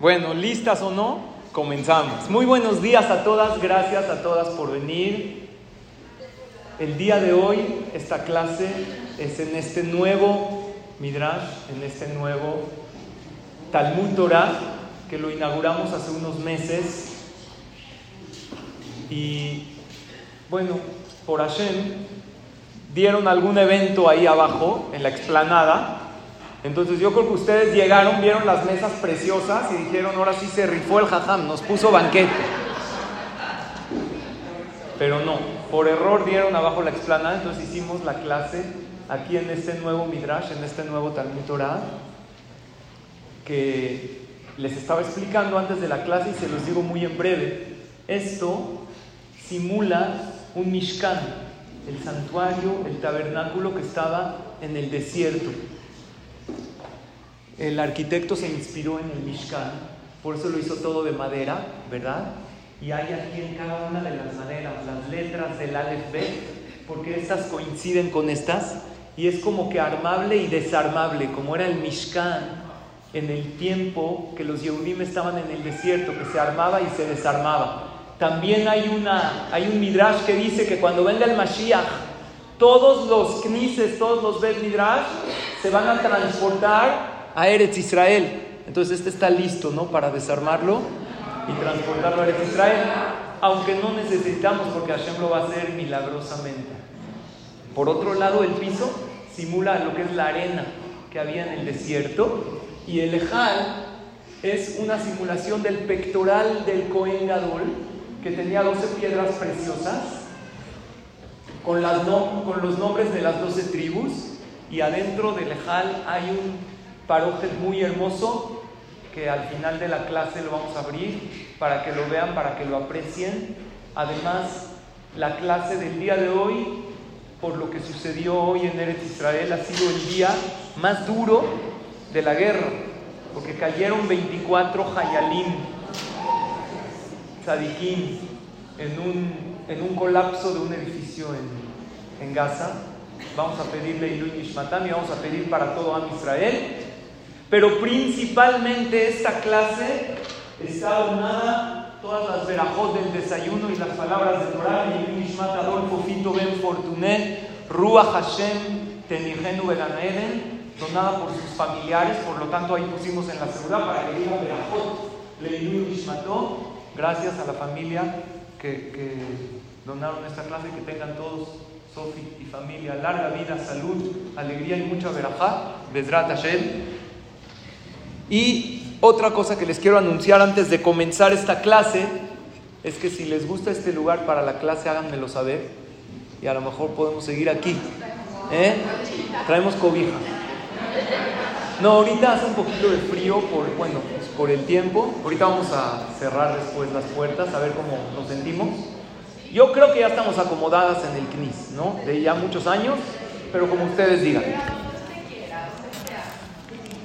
Bueno, listas o no, comenzamos. Muy buenos días a todas, gracias a todas por venir. El día de hoy, esta clase es en este nuevo Midrash, en este nuevo Talmud Torah, que lo inauguramos hace unos meses. Y bueno, por Hashem, dieron algún evento ahí abajo, en la explanada, entonces yo creo que ustedes llegaron, vieron las mesas preciosas y dijeron, ahora sí se rifó el jajam, nos puso banquete. Pero no, por error dieron abajo la explanada, entonces hicimos la clase aquí en este nuevo Midrash, en este nuevo Talmud Torah, que les estaba explicando antes de la clase y se los digo muy en breve. Esto simula un Mishkan, el santuario, el tabernáculo que estaba en el desierto el arquitecto se inspiró en el Mishkan, por eso lo hizo todo de madera, ¿verdad? Y hay aquí en cada una de las maderas las letras del Aleph Bet, porque estas coinciden con estas, y es como que armable y desarmable, como era el Mishkan en el tiempo que los Yehudim estaban en el desierto, que se armaba y se desarmaba. También hay, una, hay un Midrash que dice que cuando venga el Mashiach, todos los Knises, todos los Bet Midrash, se van a transportar a Eretz Israel. Entonces este está listo, ¿no? Para desarmarlo y transportarlo a Eretz Israel, aunque no necesitamos porque Hashem lo va a hacer milagrosamente. Por otro lado, el piso simula lo que es la arena que había en el desierto y el ejal es una simulación del pectoral del Cohen Gadol que tenía 12 piedras preciosas con, con los nombres de las 12 tribus y adentro del ejal hay un parojes muy hermoso que al final de la clase lo vamos a abrir para que lo vean, para que lo aprecien. Además, la clase del día de hoy, por lo que sucedió hoy en Eretz Israel, ha sido el día más duro de la guerra, porque cayeron 24 Hayalim, Tzadikim, en un, en un colapso de un edificio en, en Gaza. Vamos a pedirle Ilui Nishmatam y vamos a pedir para todo Am Israel pero principalmente esta clase está donada todas las verajot del desayuno y las palabras de Torah, y Mishmat Adolfo Fito Ben Fortuné, Ruach Hashem Tenigenu Beganeden, donada por sus familiares, por lo tanto ahí pusimos en la seguridad para que diga verajot. Leilu Mishmato, gracias a la familia que, que donaron esta clase, que tengan todos Sofi y familia, larga vida, salud, alegría y mucha verajá, Bezrat Hashem. Y otra cosa que les quiero anunciar antes de comenzar esta clase es que si les gusta este lugar para la clase, háganmelo saber y a lo mejor podemos seguir aquí. ¿Eh? Traemos cobija. No, ahorita hace un poquito de frío por, bueno, pues por el tiempo. Ahorita vamos a cerrar después las puertas a ver cómo nos sentimos. Yo creo que ya estamos acomodadas en el CNIS, ¿no? De ya muchos años, pero como ustedes digan.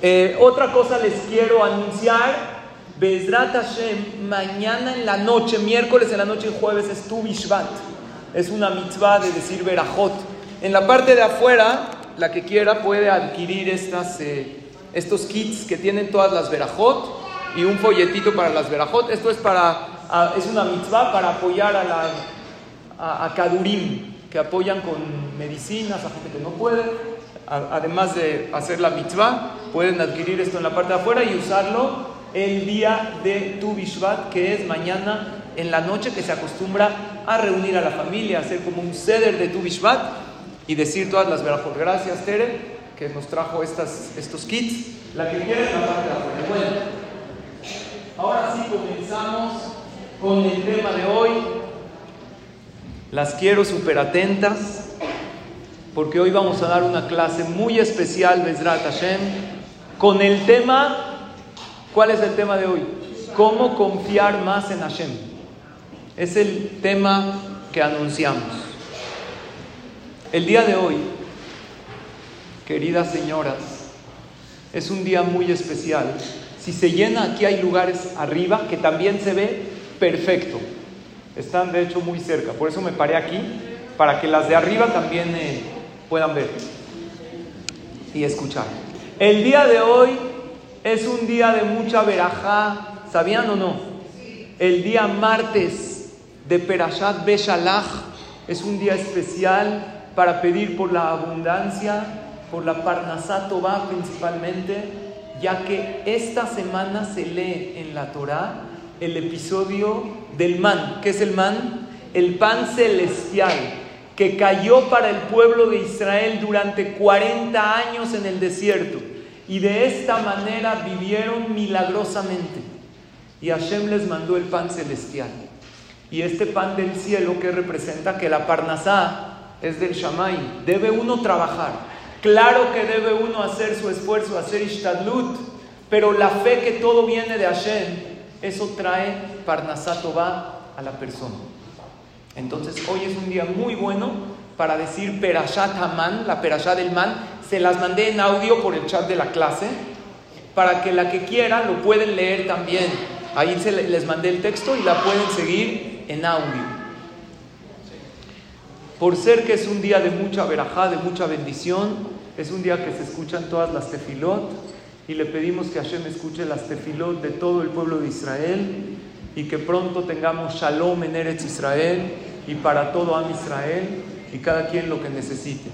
Eh, otra cosa les quiero anunciar. Bezrat Hashem, mañana en la noche, miércoles en la noche y jueves es Tu Bishvat. Es una mitzvah de decir Berajot. En la parte de afuera, la que quiera puede adquirir estas, eh, estos kits que tienen todas las Berajot y un folletito para las Berajot. Esto es, para, es una mitzvah para apoyar a, la, a, a Kadurim, que apoyan con medicinas a gente que no puede además de hacer la mitzvah, pueden adquirir esto en la parte de afuera y usarlo el día de Tu Bishvat, que es mañana en la noche, que se acostumbra a reunir a la familia, hacer como un ceder de Tu Bishvat y decir todas las verajot. Gracias, Tere, que nos trajo estas, estos kits. La que quiera en la parte de afuera. Bueno, ahora sí comenzamos con el tema de hoy. Las quiero súper atentas porque hoy vamos a dar una clase muy especial, Bezrat Hashem, con el tema, ¿cuál es el tema de hoy? ¿Cómo confiar más en Hashem? Es el tema que anunciamos. El día de hoy, queridas señoras, es un día muy especial. Si se llena, aquí hay lugares arriba que también se ve perfecto. Están de hecho muy cerca, por eso me paré aquí, para que las de arriba también... Eh, puedan ver y escuchar. El día de hoy Es un día de mucha verajá. ¿Sabían o no? El día martes de Perashat Beshalach es un día especial para pedir por la abundancia, por la Parnasat va principalmente, ya que esta semana se lee en la Torah el episodio del man. ¿Qué es el man? El pan celestial que cayó para el pueblo de Israel durante 40 años en el desierto. Y de esta manera vivieron milagrosamente. Y Hashem les mandó el pan celestial. Y este pan del cielo que representa que la parnasá es del Shamay. Debe uno trabajar. Claro que debe uno hacer su esfuerzo, hacer ishtadlut. Pero la fe que todo viene de Hashem, eso trae parnasá tová a la persona. Entonces hoy es un día muy bueno para decir Perashat Haman, la Perashat del Man. Se las mandé en audio por el chat de la clase, para que la que quiera lo pueden leer también. Ahí se les mandé el texto y la pueden seguir en audio. Por ser que es un día de mucha verajá, de mucha bendición, es un día que se escuchan todas las tefilot y le pedimos que Hashem escuche las tefilot de todo el pueblo de Israel y que pronto tengamos shalom en Eretz Israel y para todo Am Israel y cada quien lo que necesite.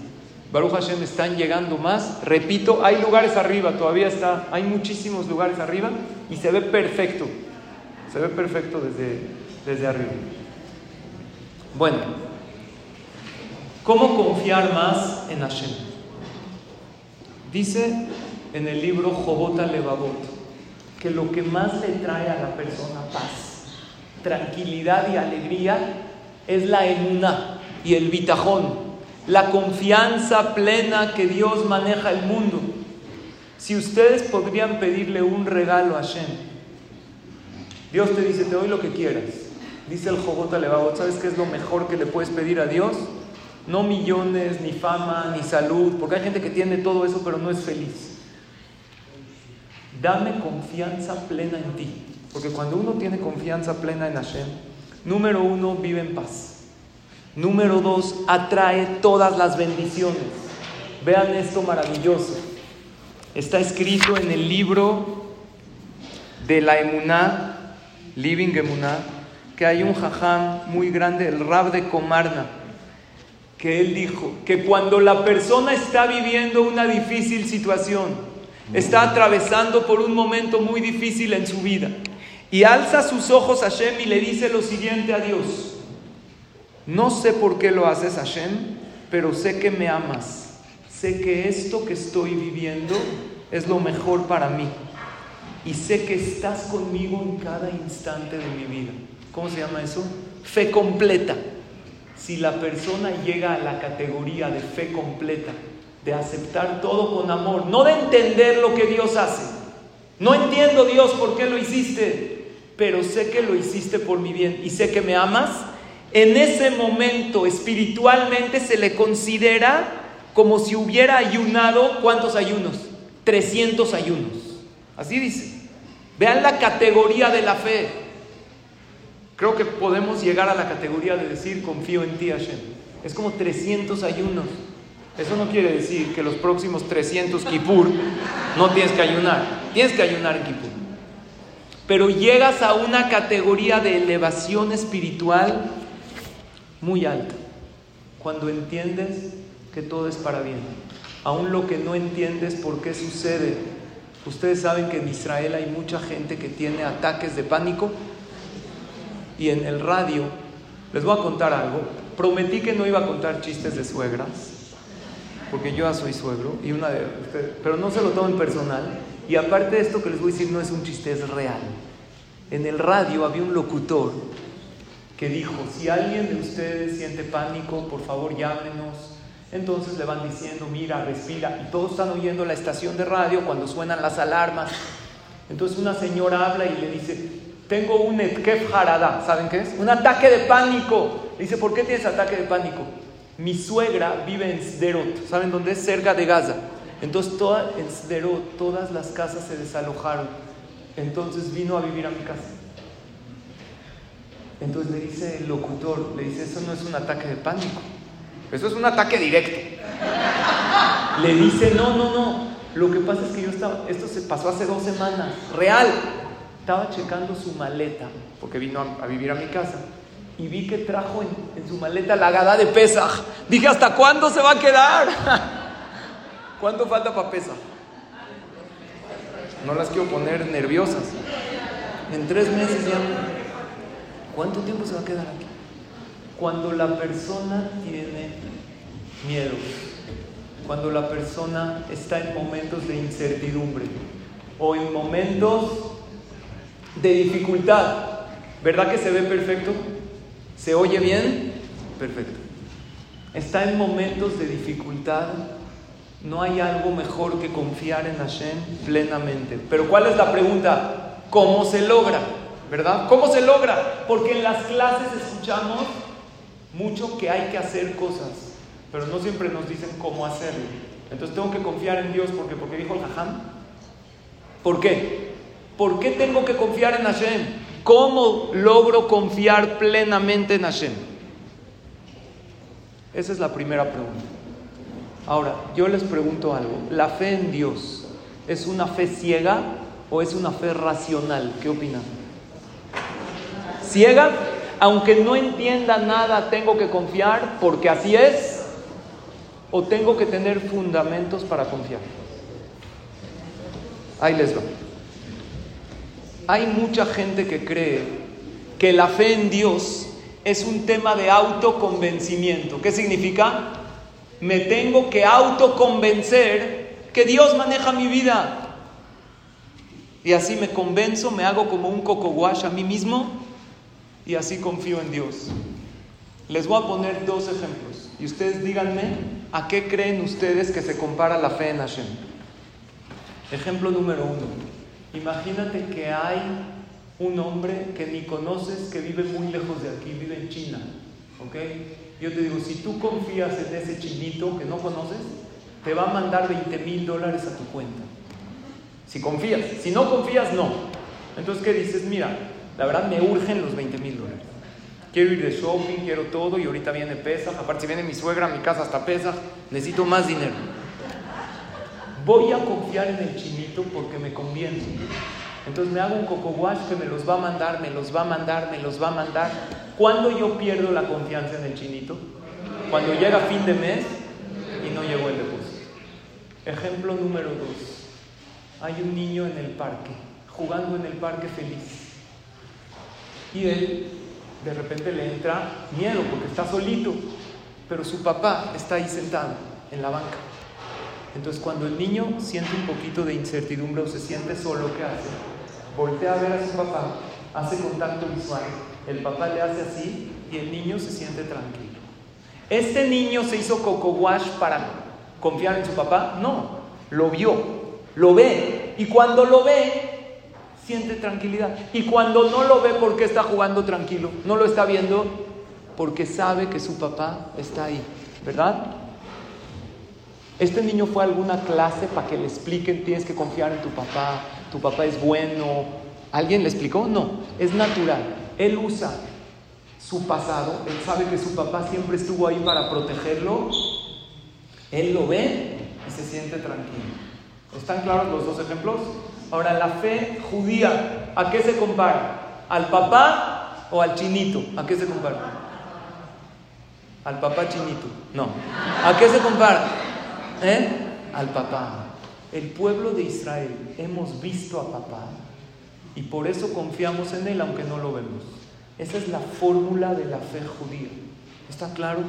Baruch Hashem están llegando más. Repito, hay lugares arriba, todavía está, hay muchísimos lugares arriba y se ve perfecto. Se ve perfecto desde, desde arriba. Bueno, ¿cómo confiar más en Hashem? Dice en el libro Jobota Levavot que lo que más le trae a la persona paz tranquilidad y alegría es la emuná y el bitajón, la confianza plena que Dios maneja el mundo. Si ustedes podrían pedirle un regalo a Hashem, Dios te dice, te doy lo que quieras. Dice el Jobot Alevabot, ¿sabes qué es lo mejor que le puedes pedir a Dios? No millones, ni fama, ni salud, porque hay gente que tiene todo eso pero no es feliz. Dame confianza plena en ti. Porque cuando uno tiene confianza plena en Hashem, número uno, vive en paz. Número dos, atrae todas las bendiciones. Vean esto maravilloso. Está escrito en el libro de la Emuná, Living Emuná, que hay un jajam muy grande, el Rab de Comarna, que él dijo que cuando la persona está viviendo una difícil situación, está atravesando por un momento muy difícil en su vida, y alza sus ojos a Hashem y le dice lo siguiente a Dios. No sé por qué lo haces Hashem, pero sé que me amas. Sé que esto que estoy viviendo es lo mejor para mí. Y sé que estás conmigo en cada instante de mi vida. ¿Cómo se llama eso? Fe completa. Si la persona llega a la categoría de fe completa, de aceptar todo con amor, no de entender lo que Dios hace. No entiendo Dios por qué lo hiciste, pero sé que lo hiciste por mi bien y sé que me amas, en ese momento espiritualmente se le considera como si hubiera ayunado, ¿cuántos ayunos? 300 ayunos. Así dice. Vean la categoría de la fe. Creo que podemos llegar a la categoría de decir confío en ti, Hashem. Es como 300 ayunos. Eso no quiere decir que los próximos 300 Kippur no tienes que ayunar. Tienes que ayunar en Kippur pero llegas a una categoría de elevación espiritual muy alta, cuando entiendes que todo es para bien. Aún lo que no entiendes por qué sucede. Ustedes saben que en Israel hay mucha gente que tiene ataques de pánico y en el radio, les voy a contar algo, prometí que no iba a contar chistes de suegras, porque yo ya soy suegro, y una de ustedes, pero no se lo tomen personal, y aparte de esto que les voy a decir no es un chiste, es real. En el radio había un locutor que dijo, si alguien de ustedes siente pánico, por favor llámenos. Entonces le van diciendo, mira, respira. Y todos están oyendo la estación de radio cuando suenan las alarmas. Entonces una señora habla y le dice, tengo un etkef harada. ¿Saben qué es? Un ataque de pánico. Le dice, ¿por qué tienes ataque de pánico? Mi suegra vive en Sderot. ¿Saben dónde es? Cerca de Gaza. Entonces toda, en Sderot todas las casas se desalojaron. Entonces vino a vivir a mi casa. Entonces le dice el locutor, le dice, eso no es un ataque de pánico, eso es un ataque directo. Le dice, no, no, no, Lo que pasa es que yo estaba, esto se pasó hace dos semanas, real. Estaba checando su maleta, porque vino a, vivir a mi casa, y vi que trajo en, su maleta la gada de Pesaj. Dije, ¿hasta cuándo se va a quedar? ¿Cuánto falta para Pesaj? No las quiero poner nerviosas. En tres meses ya. ¿Cuánto tiempo se va a quedar aquí? Cuando la persona tiene miedo, cuando la persona está en momentos de incertidumbre o en momentos de dificultad, ¿verdad que se ve perfecto? ¿Se oye bien? Perfecto. Está en momentos de dificultad, no hay algo mejor que confiar en Hashem plenamente. Pero ¿cuál es la pregunta? ¿Cómo se logra? ¿Verdad? ¿Cómo se logra? Porque en las clases escuchamos mucho que hay que hacer cosas, pero no siempre nos dicen cómo hacerlo. Entonces tengo que confiar en Dios porque, porque dijo el Jajam. ¿Por qué? ¿Por qué tengo que confiar en Hashem? ¿Cómo logro confiar plenamente en Hashem? Esa es la primera pregunta. Ahora, yo les pregunto algo. ¿La fe en Dios es una fe ciega o es una fe racional? ¿Qué opinan? ¿Ciega? aunque no entienda nada, tengo que confiar porque así es, o tengo que tener fundamentos para confiar. Ahí les va. Hay mucha gente que cree que la fe en Dios es un tema de autoconvencimiento. ¿Qué significa? Me tengo que autoconvencer que Dios maneja mi vida. Y así me convenzo, me hago como un coco wash a mí mismo y así confío en Dios. Les voy a poner dos ejemplos y ustedes díganme a qué creen ustedes que se compara la fe en Hashem. Ejemplo número uno. Imagínate que hay un hombre que ni conoces que vive muy lejos de aquí, vive en China. ¿Ok? Yo te digo, si tú confías en ese chinito que no conoces, te va a mandar 20 mil dólares a tu cuenta. Si confías. Si no confías, no. Entonces, ¿qué dices? Mira, la verdad me urgen los 20 mil dólares. Quiero ir de shopping, quiero todo y ahorita viene Pesach. Aparte, si viene mi suegra a mi casa hasta Pesach, necesito más dinero. Voy a confiar en el chinito porque me conviene. Entonces me hago un coco que me los va a mandar, me los va a mandar, me los va a mandar. ¿Cuándo yo pierdo la confianza en el chinito? Cuando llega fin de mes y no llegó el depósito. Ejemplo número dos. Hay un niño en el parque, jugando en el parque feliz. Y él de repente le entra miedo porque está solito, pero su papá está ahí sentado en la banca. Entonces cuando el niño siente un poquito de incertidumbre o se siente solo, ¿qué hace? Voltea a ver a su papá, hace contacto visual, el papá le hace así y el niño se siente tranquilo. ¿Este niño se hizo coco wash para confiar en su papá? No, lo vio, lo ve y cuando lo ve siente tranquilidad. Y cuando no lo ve, ¿por qué está jugando tranquilo? No lo está viendo porque sabe que su papá está ahí, ¿verdad? Este niño fue a alguna clase para que le expliquen, tienes que confiar en tu papá, tu papá es bueno. ¿Alguien le explicó? No, es natural. Él usa su pasado, él sabe que su papá siempre estuvo ahí para protegerlo. Él lo ve y se siente tranquilo. ¿Están claros los dos ejemplos? Ahora, la fe judía, ¿a qué se compara? ¿Al papá o al chinito? ¿A qué se compara? Al papá chinito. No. ¿A qué se compara? ¿Eh? Al papá. El pueblo de Israel hemos visto a papá y por eso confiamos en él aunque no lo vemos. Esa es la fórmula de la fe judía. ¿Está claro?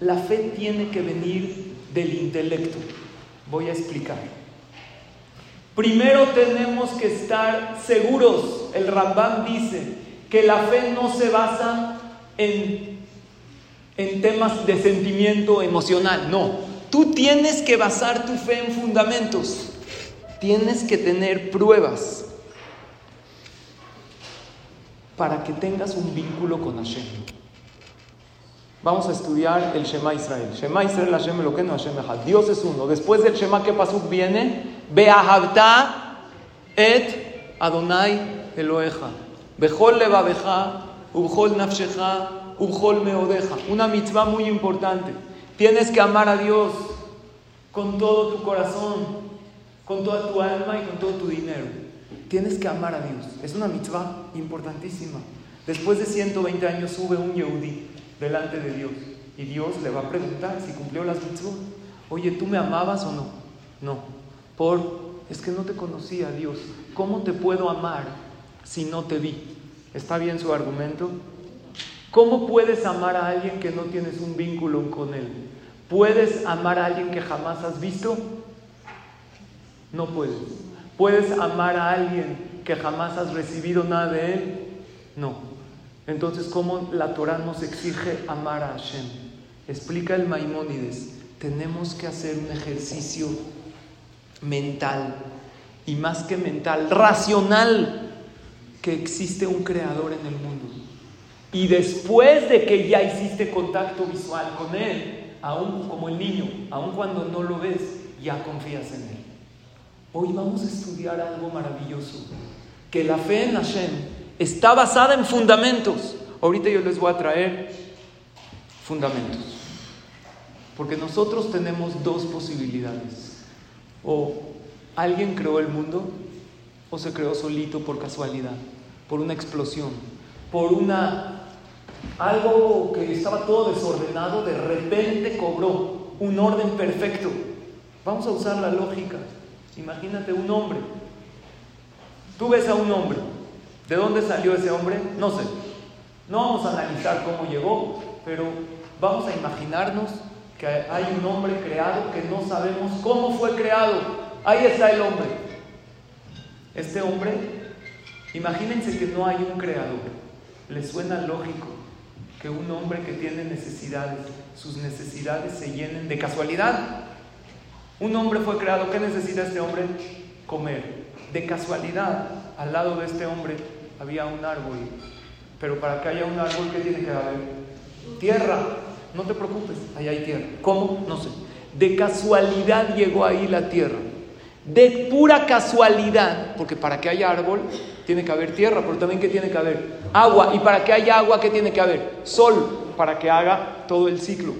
La fe tiene que venir del intelecto. Voy a explicar. Primero tenemos que estar seguros. El Rambam dice que la fe no se basa en, en temas de sentimiento emocional. No, tú tienes que basar tu fe en fundamentos. Tienes que tener pruebas para que tengas un vínculo con Hashem. Vamos a estudiar el Shema Israel. Shema Israel Hashem lo que no Hashem Dios es uno. Después del Shema, ¿qué pasó? Viene Beahavta et Adonai Eloheja. Bechol levabeja, ubchol nafsheja, ubchol meodeja. Una mitzvah muy importante. Tienes que amar a Dios con todo tu corazón, con toda tu alma y con todo tu dinero. Tienes que amar a Dios. Es una mitzvah importantísima. Después de 120 años sube un Yehudi delante de Dios y Dios le va a preguntar si cumplió las mitzvot. Oye, ¿tú me amabas o no? No. Por, es que no te conocía, Dios. ¿Cómo te puedo amar si no te vi? ¿Está bien su argumento? ¿Cómo puedes amar a alguien que no tienes un vínculo con él? ¿Puedes amar a alguien que jamás has visto? No puedes. ¿Puedes amar a alguien que jamás has recibido nada de él? No. Entonces, ¿cómo la Torah nos exige amar a Hashem? Explica el Maimónides, tenemos que hacer un ejercicio mental y más que mental, racional, que existe un creador en el mundo. Y después de que ya hiciste contacto visual con él, aún como el niño, aún cuando no lo ves, ya confías en él. Hoy vamos a estudiar algo maravilloso, que la fe en Hashem está basada en fundamentos. Ahorita yo les voy a traer fundamentos. Porque nosotros tenemos dos posibilidades. O alguien creó el mundo o se creó solito por casualidad, por una explosión, por una algo que estaba todo desordenado, de repente cobró un orden perfecto. Vamos a usar la lógica. Imagínate un hombre. Tú ves a un hombre. ¿De dónde salió ese hombre? No sé. No vamos a analizar cómo llegó, pero vamos a imaginarnos que hay un hombre creado que no sabemos cómo fue creado. Ahí está el hombre. Este hombre, imagínense que no hay un creador. ¿Le suena lógico que un hombre que tiene necesidades, sus necesidades se llenen de casualidad? Un hombre fue creado, ¿qué necesita este hombre? Comer. De casualidad, al lado de este hombre había un árbol. Pero para que haya un árbol, ¿qué tiene que haber? Tierra. No te preocupes, ahí hay tierra. ¿Cómo? No sé. De casualidad llegó ahí la tierra. De pura casualidad, porque para que haya árbol tiene que haber tierra, pero también que tiene que haber agua. Y para que haya agua, ¿qué tiene que haber? Sol, para que haga todo el ciclo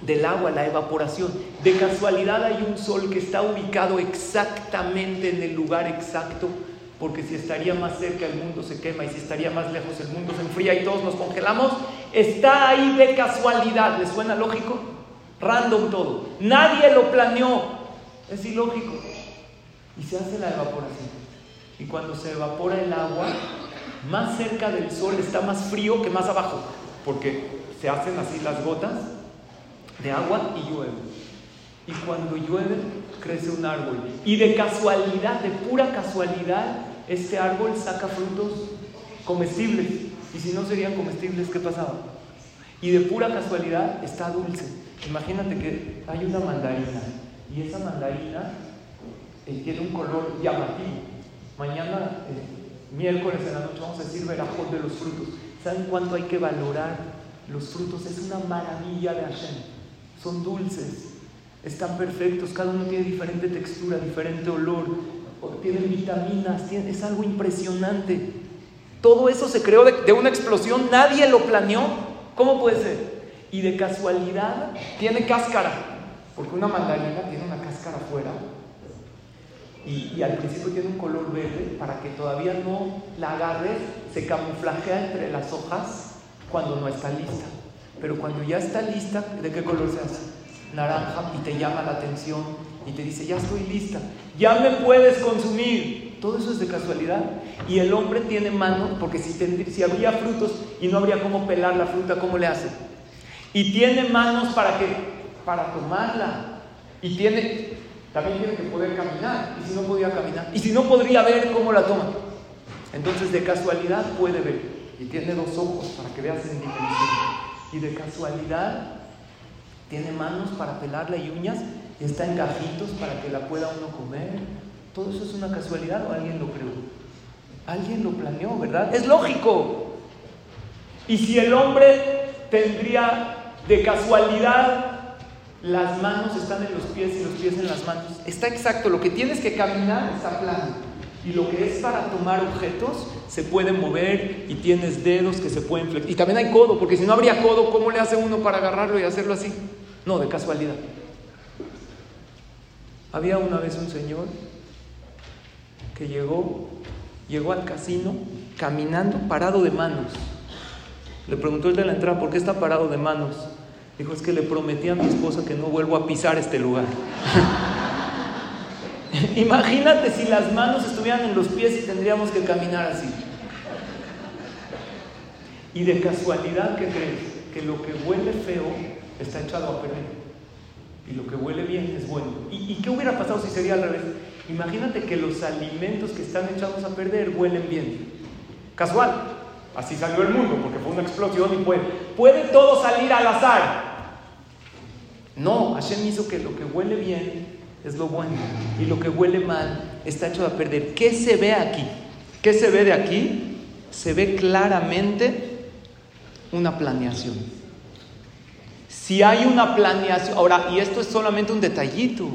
del agua, la evaporación. De casualidad hay un sol que está ubicado exactamente en el lugar exacto, porque si estaría más cerca el mundo se quema y si estaría más lejos el mundo se enfría y todos nos congelamos. Está ahí de casualidad, ¿le suena lógico? Random todo. Nadie lo planeó. Es ilógico. Y se hace la evaporación. Y cuando se evapora el agua, más cerca del sol está más frío que más abajo, porque se hacen así las gotas de agua y llueve. Y cuando llueve, crece un árbol. Y de casualidad, de pura casualidad, este árbol saca frutos comestibles. Y si no serían comestibles, ¿qué pasaba? Y de pura casualidad está dulce. Imagínate que hay una mandarina y esa mandarina eh, tiene un color llamativo. Mañana, eh, miércoles en la noche, vamos a decir verajot de los frutos. ¿Saben cuánto hay que valorar los frutos? Es una maravilla de Hashem son dulces, están perfectos, cada uno tiene diferente textura, diferente olor, tienen vitaminas, es algo impresionante. Todo eso se creó de, una explosión, nadie lo planeó. ¿Cómo puede ser? Y de casualidad tiene cáscara, porque una mandarina tiene una cáscara afuera y, al principio tiene un color verde para que todavía no la agarres, se camuflajea entre las hojas cuando no está lista. Pero cuando ya está lista, ¿de qué color se hace? Naranja y te llama la atención y te dice, ya estoy lista, ya me puedes consumir. Todo eso es de casualidad. Y el hombre tiene manos, porque si, si habría frutos y no habría cómo pelar la fruta, ¿cómo le hace? Y tiene manos para que para tomarla. Y tiene, también tiene que poder caminar. Y si no podía caminar, y si no podría ver cómo la toma. Entonces de casualidad puede ver. Y tiene dos ojos para que veas en diferencia y de casualidad tiene manos para pelarla y uñas y está en gajitos para que la pueda uno comer. ¿Todo eso es una casualidad o alguien lo creó? Alguien lo planeó, ¿verdad? Es lógico. Y si el hombre tendría de casualidad las manos están en los pies y los pies en las manos, está exacto, lo que tienes que caminar está plano. Y lo que es para tomar objetos se puede mover y tienes dedos que se pueden flexionar. Y también hay codo, porque si no habría codo, ¿cómo le hace uno para agarrarlo y hacerlo así? No, de casualidad. Había una vez un señor que llegó, llegó al casino caminando parado de manos. Le preguntó el de la entrada, ¿por qué está parado de manos? Dijo, es que le prometí a mi esposa que no vuelvo a pisar este lugar. Imagínate si las manos estuvieran en los pies y tendríamos que caminar así. Y de casualidad, ¿qué crees? Que lo que huele feo está echado a perder. Y lo que huele bien es bueno. ¿Y, ¿Y, qué hubiera pasado si sería al revés? Imagínate que los alimentos que están echados a perder huelen bien. Casual. Así salió el mundo, porque fue una explosión y puede, puede todo salir al azar. No, Hashem hizo que lo que huele bien es lo bueno y lo que huele mal está hecho a perder. ¿Qué se ve aquí? ¿Qué se ve de aquí? Se ve claramente una planeación. Si hay una planeación, ahora, y esto es solamente un detallito,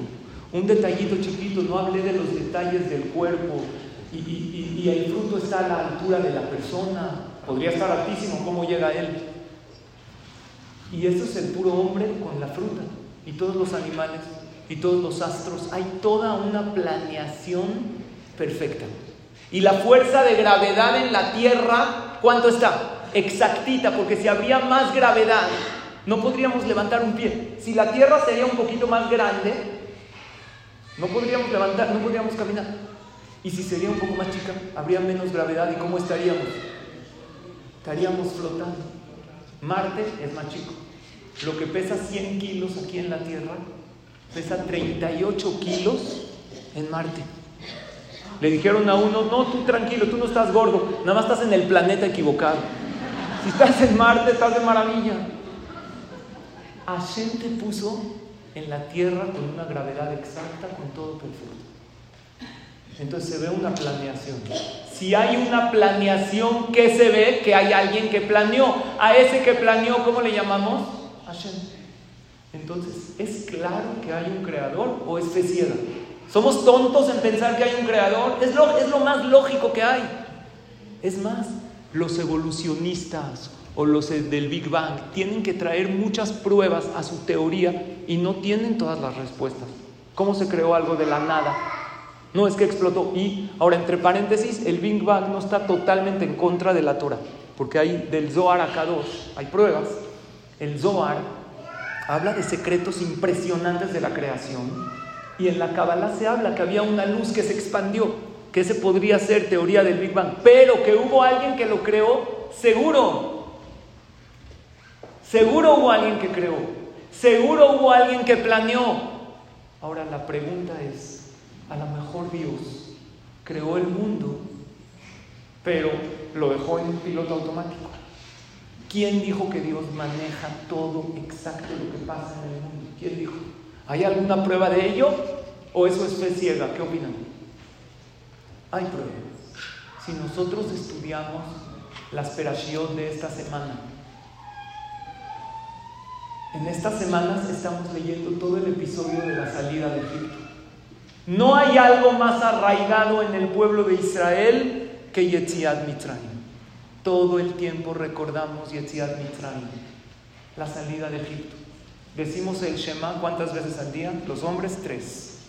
un detallito chiquito, no hablé de los detalles del cuerpo, y, y, el fruto está a la altura de la persona, podría estar altísimo, ¿cómo llega él? Y eso es el puro hombre con la fruta, y todos los animales, y todos los astros, hay toda una planeación perfecta. Y la fuerza de gravedad en la Tierra, ¿cuánto está? Exactita, porque si habría más gravedad, no podríamos levantar un pie. Si la Tierra sería un poquito más grande, no podríamos levantar, no podríamos caminar. Y si sería un poco más chica, habría menos gravedad. ¿Y cómo estaríamos? Estaríamos flotando. Marte es más chico. Lo que pesa 100 kilos aquí en la Tierra, pesa 38 kilos en Marte. Le dijeron a uno, no, tú tranquilo, tú no estás gordo, nada más estás en el planeta equivocado. Si estás en Marte, estás de maravilla. Hashem te puso en la Tierra con una gravedad exacta, con todo perfecto. Entonces se ve una planeación. Si hay una planeación, ¿qué se ve? Que hay alguien que planeó. A ese que planeó, ¿cómo le llamamos? Hashem. Entonces, ¿es claro que hay un creador o es fe ciega? ¿Somos tontos en pensar que hay un creador? Es lo, es lo más lógico que hay. Es más, los evolucionistas o los del Big Bang tienen que traer muchas pruebas a su teoría y no tienen todas las respuestas. ¿Cómo se creó algo de la nada? No es que explotó. Y ahora, entre paréntesis, el Big Bang no está totalmente en contra de la Torah, porque hay del Zohar a Kadosh, hay pruebas. El Zohar habla de secretos impresionantes de la creación, y en la Kabbalah se habla que había una luz que se expandió, que ese podría ser teoría del Big Bang, pero que hubo alguien que lo creó, seguro. Seguro hubo alguien que creó, seguro hubo alguien que planeó. Ahora la pregunta es, a lo mejor Dios creó el mundo, pero lo dejó en piloto automático. ¿Quién dijo que Dios maneja todo exacto lo que pasa en el mundo? ¿Quién dijo? ¿Hay alguna prueba de ello? ¿O eso es fe ciega? ¿Qué opinan? Hay prueba. Si nosotros estudiamos la esperación de esta semana, en estas semanas estamos leyendo todo el episodio de la salida de Egipto. No hay algo más arraigado en el pueblo de Israel que Yetziat Mitzrayim. Todo el tiempo recordamos Yetziat Mitzrayim, la salida de Egipto. Decimos el Shema cuántas veces al día? Los hombres tres.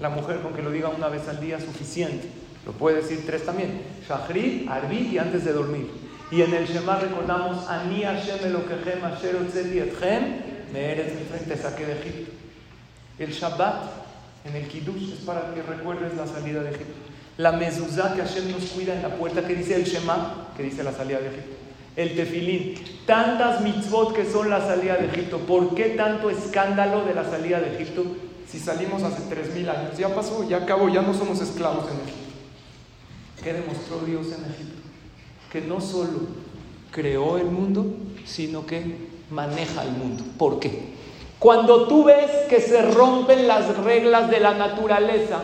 La mujer con que lo diga una vez al día suficiente. Lo puede decir tres también. Shachrit, Arbi y antes de dormir. Y en el Shema recordamos Ani Hashem Elokechem Asher Otzeti Etchem Me'eretz Mitzrayim te saqué de Egipto. El Shabbat en el Kiddush es para que recuerdes la salida de Egipto. La mezuzá que Hashem nos cuida en la puerta, que dice el Shema, que dice la salida de Egipto. El tefilín, tantas mitzvot que son la salida de Egipto. ¿Por qué tanto escándalo de la salida de Egipto si salimos hace 3.000 años? Ya pasó, ya acabó, ya no somos esclavos en Egipto. ¿Qué demostró Dios en Egipto? Que no solo creó el mundo, sino que maneja el mundo. ¿Por qué? Cuando tú ves que se rompen las reglas de la naturaleza,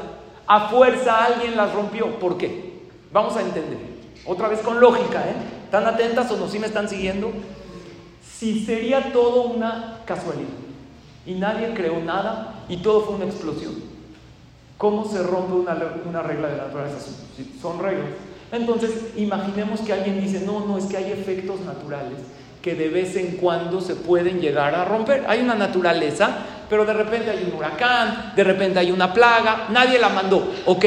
a fuerza alguien las rompió. ¿Por qué? Vamos a entender. Otra vez con lógica, ¿eh? ¿Están atentas o no? ¿Sí me están siguiendo? Si sería todo una casualidad y nadie creó nada y todo fue una explosión, ¿cómo se rompe una, una regla de la naturaleza? Son reglas. Entonces, imaginemos que alguien dice, no, no, es que hay efectos naturales que de vez en cuando se pueden llegar a romper. Hay una naturaleza pero de repente hay un huracán, de repente hay una plaga, nadie la mandó, ok,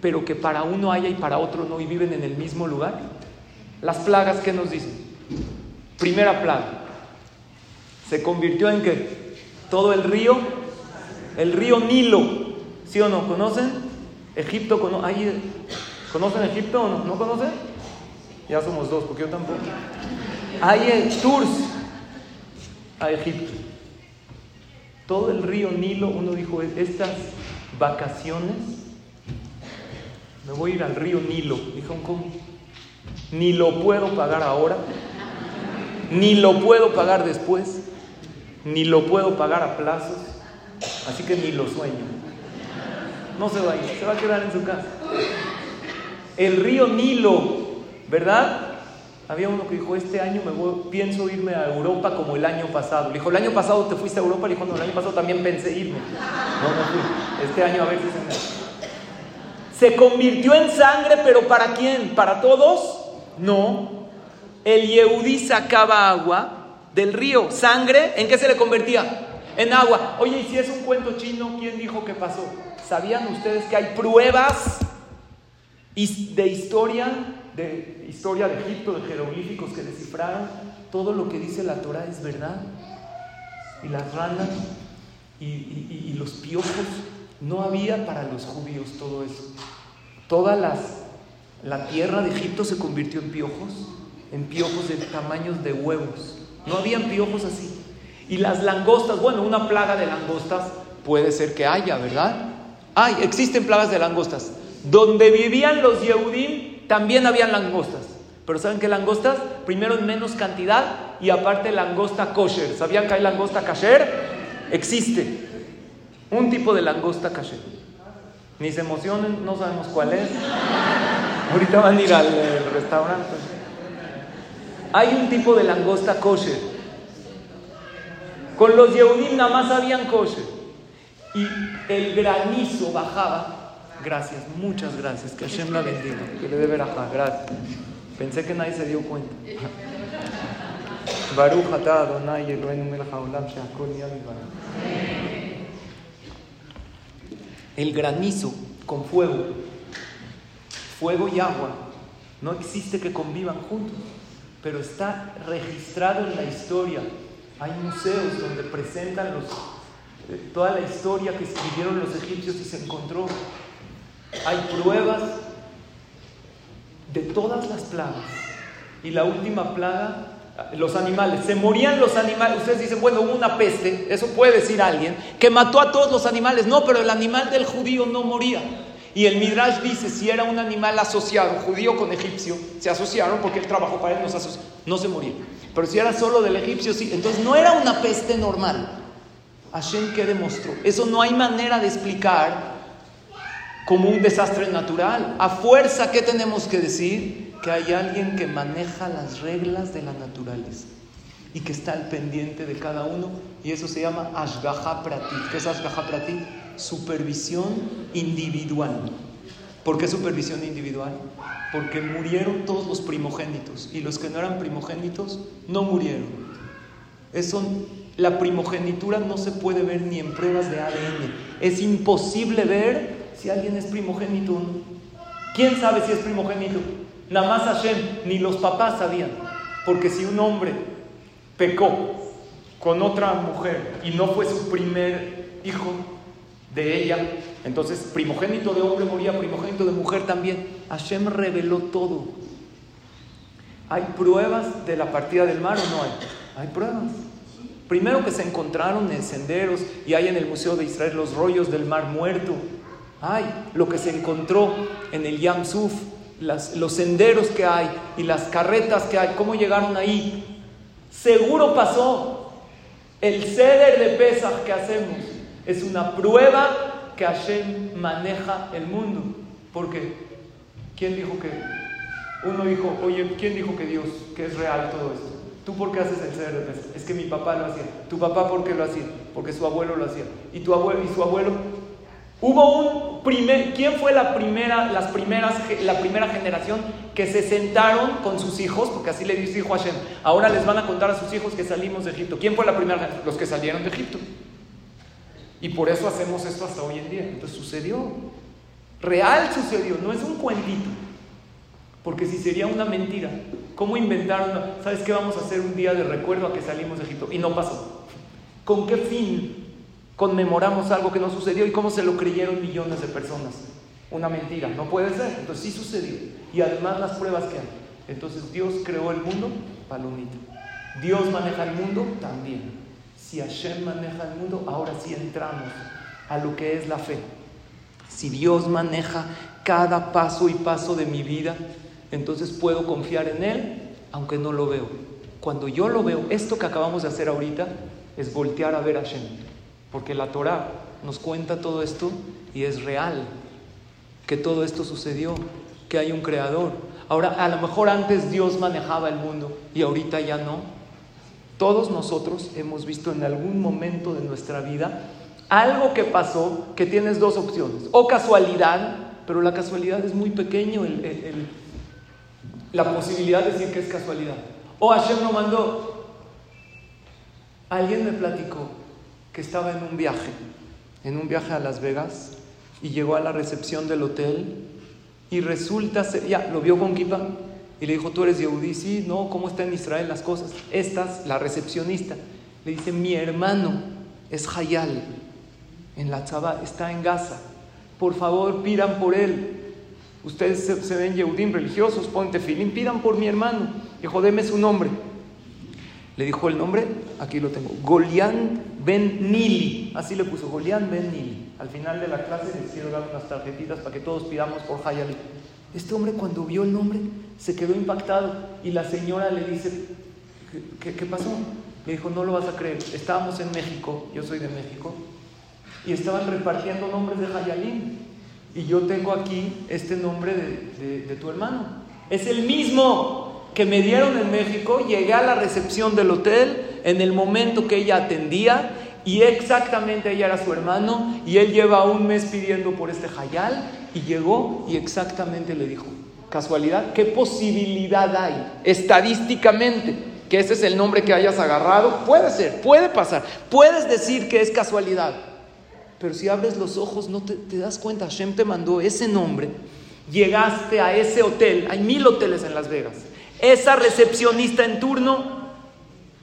pero que para uno haya y para otro no y viven en el mismo lugar. Las plagas, ¿qué nos dicen? Primera plaga, se convirtió en que todo el río, el río Nilo, ¿sí o no? ¿Conocen? Egipto, ¿conocen Egipto o no? ¿No conocen? Ya somos dos, porque yo tampoco. Hay tours a Egipto. Todo el río Nilo, uno dijo, estas vacaciones, me voy a ir al río Nilo. Dijo, ¿cómo? Ni lo puedo pagar ahora, ni lo puedo pagar después, ni lo puedo pagar a plazos, así que ni lo sueño. No se va a ir, se va a quedar en su casa. El río Nilo, ¿verdad? Había uno que dijo, este año me voy, pienso irme a Europa como el año pasado. Le dijo, el año pasado te fuiste a Europa. Le dijo, no, el año pasado también pensé irme. No, no fui. Este año a ver si se me... ¿Se convirtió en sangre, pero para quién? ¿Para todos? No. El Yehudí sacaba agua del río. ¿Sangre? ¿En qué se le convertía? En agua. Oye, y si es un cuento chino, ¿quién dijo que pasó? ¿Sabían ustedes que hay pruebas de historia de historia de Egipto, de jeroglíficos que descifraron, todo lo que dice la Torah es verdad. Y las ranas y, los piojos, no había para los judíos todo eso. Toda las, la tierra de Egipto se convirtió en piojos, en piojos de tamaños de huevos. No habían piojos así. Y las langostas, bueno, una plaga de langostas puede ser que haya, ¿verdad? Hay, existen plagas de langostas. Donde vivían los Yehudim también habían langostas. Pero ¿saben qué langostas? Primero en menos cantidad y aparte langosta kosher. ¿Sabían que hay langosta kosher? Existe. Un tipo de langosta kosher. Ni se emocionen, no sabemos cuál es. Ahorita van a ir al restaurante. Hay un tipo de langosta kosher. Con los Yehudim nada más habían kosher. Y el granizo bajaba Gracias, muchas gracias. Que Hashem la bendiga. Que le dé verajá. Gracias. Pensé que nadie se dio cuenta. Baruch atah Adonai Eloheinu melech haolam she'akol El granizo con fuego, fuego y agua, no existe que convivan juntos, pero está registrado en la historia. Hay museos donde presentan los, eh, toda la historia que escribieron los egipcios y se encontró hay pruebas de todas las plagas. Y la última plaga, los animales. Se morían los animales. Ustedes dicen, bueno, hubo una peste, eso puede decir alguien, que mató a todos los animales. No, pero el animal del judío no moría. Y el Midrash dice, si era un animal asociado, judío con egipcio, se asociaron porque él trabajó para él, no se, no se moría. Pero si era solo del egipcio, sí. Entonces no era una peste normal. Hashem, ¿qué demostró? Eso no hay manera de explicar como un desastre natural. A fuerza, ¿qué tenemos que decir? Que hay alguien que maneja las reglas de la naturaleza y que está al pendiente de cada uno. Y eso se llama Ashgaha Pratit. ¿Qué es Ashgaha Pratit? Supervisión individual. ¿Por qué supervisión individual? Porque murieron todos los primogénitos y los que no eran primogénitos no murieron. Eso, la primogenitura no se puede ver ni en pruebas de ADN. Es imposible ver si alguien es primogénito. ¿Quién sabe si es primogénito? Nada más Hashem, ni los papás sabían. Porque si un hombre pecó con otra mujer y no fue su primer hijo de ella, entonces primogénito de hombre moría, primogénito de mujer también. Hashem reveló todo. ¿Hay pruebas de la partida del mar o no hay? Hay pruebas. Primero que se encontraron en senderos y hay en el Museo de Israel los rollos del mar muerto. Ay, lo que se encontró en el Yam Suf, los senderos que hay y las carretas que hay, cómo llegaron ahí. Seguro pasó. El ceder de Pesach que hacemos es una prueba que Hashem maneja el mundo. Porque, ¿quién dijo que? Uno dijo, oye, ¿quién dijo que Dios, que es real todo esto? ¿Tú por qué haces el ceder de Pesach? Es que mi papá lo hacía. ¿Tu papá por qué lo hacía? Porque su abuelo lo hacía. ¿Y tu abuelo y su abuelo? Hubo un primer, ¿quién fue la primera, las primeras, la primera generación que se sentaron con sus hijos? Porque así le dijo Hashem, ahora les van a contar a sus hijos que salimos de Egipto. ¿Quién fue la primera? Los que salieron de Egipto. Y por eso hacemos esto hasta hoy en día. Entonces sucedió. Real sucedió, no es un cuentito. Porque si sería una mentira, ¿cómo inventaron? ¿Sabes qué? Vamos a hacer un día de recuerdo a que salimos de Egipto. Y no pasó. ¿Con qué fin conmemoramos algo que no sucedió y cómo se lo creyeron millones de personas? Una mentira, no puede ser. Entonces sí sucedió. Y además las pruebas que hay. Entonces Dios creó el mundo, palomita. Dios maneja el mundo, también. Si Hashem maneja el mundo, ahora sí entramos a lo que es la fe. Si Dios maneja cada paso y paso de mi vida, entonces puedo confiar en Él, aunque no lo veo. Cuando yo lo veo, esto que acabamos de hacer ahorita es voltear a ver a Hashem. Porque la Torah nos cuenta todo esto y es real que todo esto sucedió, que hay un creador. Ahora, a lo mejor antes Dios manejaba el mundo y ahorita ya no. Todos nosotros hemos visto en algún momento de nuestra vida algo que pasó que tienes dos opciones. O casualidad, pero la casualidad es muy pequeño, la posibilidad de decir que es casualidad. O Hashem lo mandó. Alguien me platicó que estaba en un viaje, en un viaje a Las Vegas, y llegó a la recepción del hotel y resulta, ya, lo vio con Kipa, y le dijo, tú eres Yehudí, sí, no, ¿cómo está en Israel las cosas? Estas, la recepcionista, le dice, mi hermano es Hayal, en la Tzaba, está en Gaza, por favor pidan por él. Ustedes se, ven Yehudim religiosos, ponte filín, pidan por mi hermano. Dijo, deme su nombre. Le dijo el nombre, aquí lo tengo, Golián Ben Nili, así le puso, Golián Ben Nili. Al final de la clase les quiero dar unas tarjetitas para que todos pidamos por Hayal. Este hombre cuando vio el nombre se quedó impactado y la señora le dice, ¿qué, pasó? Le dijo, no lo vas a creer, estábamos en México, yo soy de México, y estaban repartiendo nombres de Hayalín. Y yo tengo aquí este nombre de, de tu hermano. Es el mismo que me dieron en México, llegué a la recepción del hotel en el momento que ella atendía y exactamente ella era su hermano y él lleva un mes pidiendo por este Hayal y llegó y exactamente le dijo, casualidad, ¿qué posibilidad hay estadísticamente que ese es el nombre que hayas agarrado? Puede ser, puede pasar, puedes decir que es casualidad, pero si abres los ojos no te, das cuenta, Hashem te mandó ese nombre, llegaste a ese hotel, hay mil hoteles en Las Vegas, esa recepcionista en turno,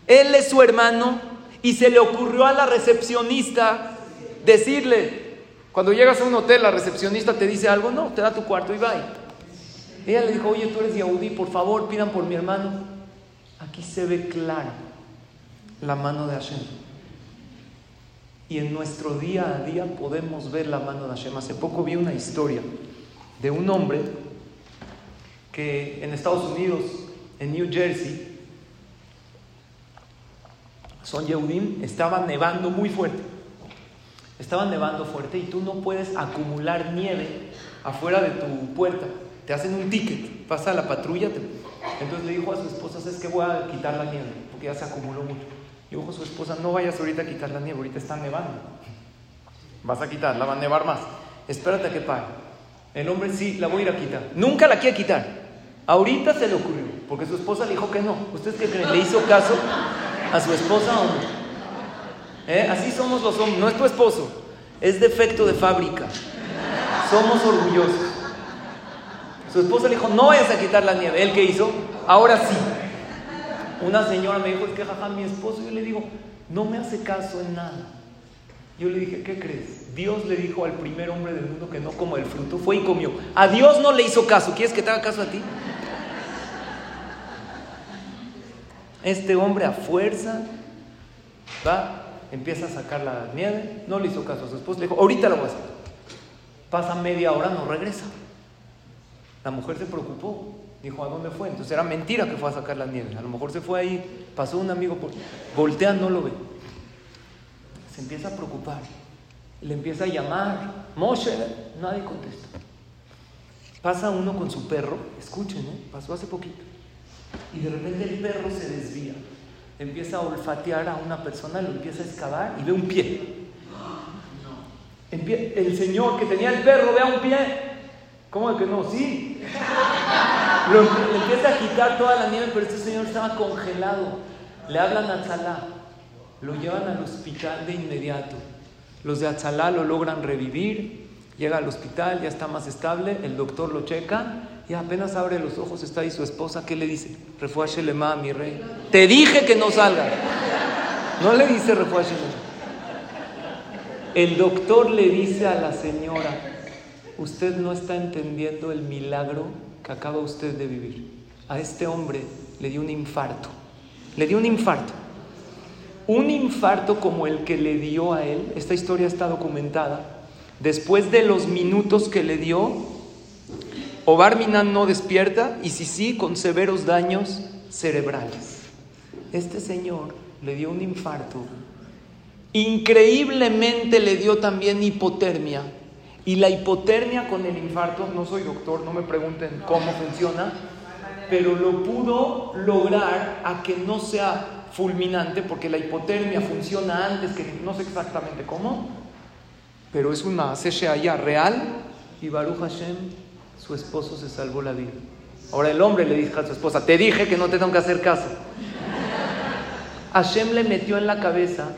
él es su hermano y se le ocurrió a la recepcionista decirle, cuando llegas a un hotel, la recepcionista te dice algo, no, te da tu cuarto y va. Ella le dijo, oye, tú eres Yahudí, por favor, pidan por mi hermano. Aquí se ve clara la mano de Hashem. Y en nuestro día a día podemos ver la mano de Hashem. Hace poco vi una historia de un hombre que en Estados Unidos, en New Jersey, son Yehudim, estaba nevando muy fuerte. Estaba nevando fuerte y tú no puedes acumular nieve afuera de tu puerta. Te hacen un ticket, pasa la patrulla. Entonces le dijo a su esposa, es que voy a quitar la nieve, porque ya se acumuló mucho. Y dijo a su esposa, no vayas ahorita a quitar la nieve, ahorita está nevando. Vas a quitarla, va a nevar más. Espérate a que pare. El hombre sí, la voy a ir a quitar. Nunca la quiere quitar. Ahorita se le ocurrió, porque su esposa le dijo que no. ¿Ustedes qué creen? ¿Le hizo caso a su esposa no? ¿Eh? Así somos los hombres, no es tu esposo, es defecto de fábrica. Somos orgullosos. Su esposa le dijo, no vayas a quitar la nieve. ¿Él qué hizo? Ahora sí. Una señora me dijo, es que jaja, mi esposo. Yo le digo, no me hace caso en nada. Yo le dije, ¿qué crees? Dios le dijo al primer hombre del mundo que no coma el fruto, fue y comió. A Dios no le hizo caso. ¿Quieres que te haga caso a ti? Este hombre a fuerza va empieza a sacar la nieve, no le hizo caso a su esposo, le dijo, ahorita lo voy a hacer. Pasa media hora, no regresa. La mujer se preocupó, dijo, ¿a dónde fue? Entonces era mentira que fue a sacar la nieve. A lo mejor se fue ahí, pasó un amigo, por... voltea, no lo ve. Se empieza a preocupar, le empieza a llamar, Moshe, nadie contesta. Pasa uno con su perro, escuchen, ¿eh? pasó hace poquito, y de repente el perro se desvía empieza a olfatear a una persona, lo empieza a excavar y ve un pie. El señor que tenía el perro ve a un pie. ¿Cómo que no? Sí. Lo, le empieza a quitar toda la nieve, pero este señor estaba congelado. Le hablan a Tzalá. Lo llevan al hospital de inmediato. Los de Atzalá lo logran revivir, llega al hospital, ya está más estable, el doctor lo checa y apenas abre los ojos, está ahí su esposa, ¿qué le dice? Refuaje a mi rey. Te dije que no salga. No le dice refuaje El doctor le dice a la señora, usted no está entendiendo el milagro que acaba usted de vivir. A este hombre le dio un infarto. Le dio un infarto. Un infarto como el que le dio a él, esta historia está documentada, después de los minutos que le dio, Obar Minan no despierta y si sí, con severos daños cerebrales. Este señor le dio un infarto. Increíblemente le dio también hipotermia. Y la hipotermia con el infarto, no soy doctor, no me pregunten cómo funciona, pero lo pudo lograr a que no sea fulminante, porque la hipotermia funciona antes que no sé exactamente cómo, pero es una allá real y Baruch Hashem su esposo se salvó la vida. Ahora el hombre le dijo a su esposa, te dije que no te tengo que hacer caso. Hashem le metió en la cabeza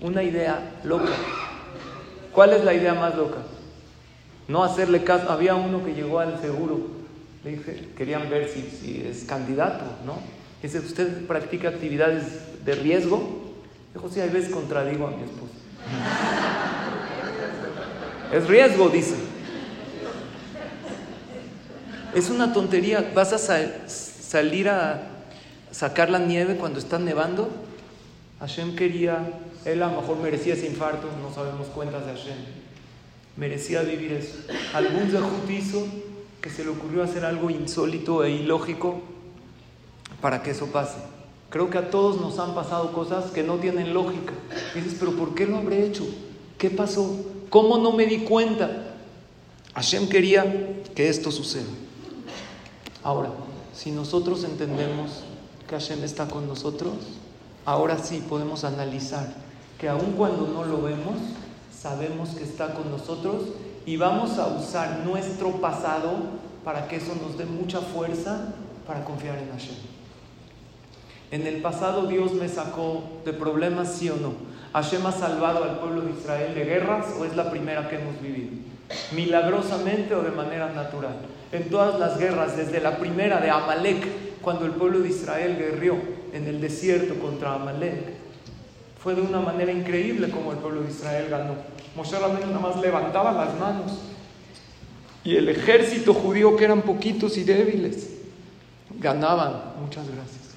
una idea loca. ¿Cuál es la idea más loca? No hacerle caso. Había uno que llegó al seguro. Le dije, querían ver si, es candidato, ¿no? Dice, ¿usted practica actividades de riesgo? Dijo, sí, hay veces contradigo a mi esposa. es riesgo, dice. Es una tontería. ¿Vas a salir a sacar la nieve cuando está nevando? Hashem quería, él a lo mejor merecía ese infarto, no sabemos cuentas de Hashem. Merecía vivir eso. Algún Zahut hizo que se le ocurrió hacer algo insólito e ilógico para que eso pase. Creo que a todos nos han pasado cosas que no tienen lógica. dices, pero ¿por qué lo habré hecho? ¿Qué pasó? ¿Cómo no me di cuenta? Hashem quería que esto suceda. Ahora, si nosotros entendemos que Hashem está con nosotros, ahora sí podemos analizar que aun cuando no lo vemos, sabemos que está con nosotros y vamos a usar nuestro pasado para que eso nos dé mucha fuerza para confiar en Hashem. En el pasado Dios me sacó de problemas, sí o no. Hashem ha salvado al pueblo de Israel de guerras o es la primera que hemos vivido. Milagrosamente o de manera natural en todas las guerras, desde la primera de Amalek, cuando el pueblo de Israel guerrió en el desierto contra Amalek. Fue de una manera increíble como el pueblo de Israel ganó. Moshe Rabbeinu nada más levantaba las manos y el ejército judío, que eran poquitos y débiles, ganaban. Muchas gracias.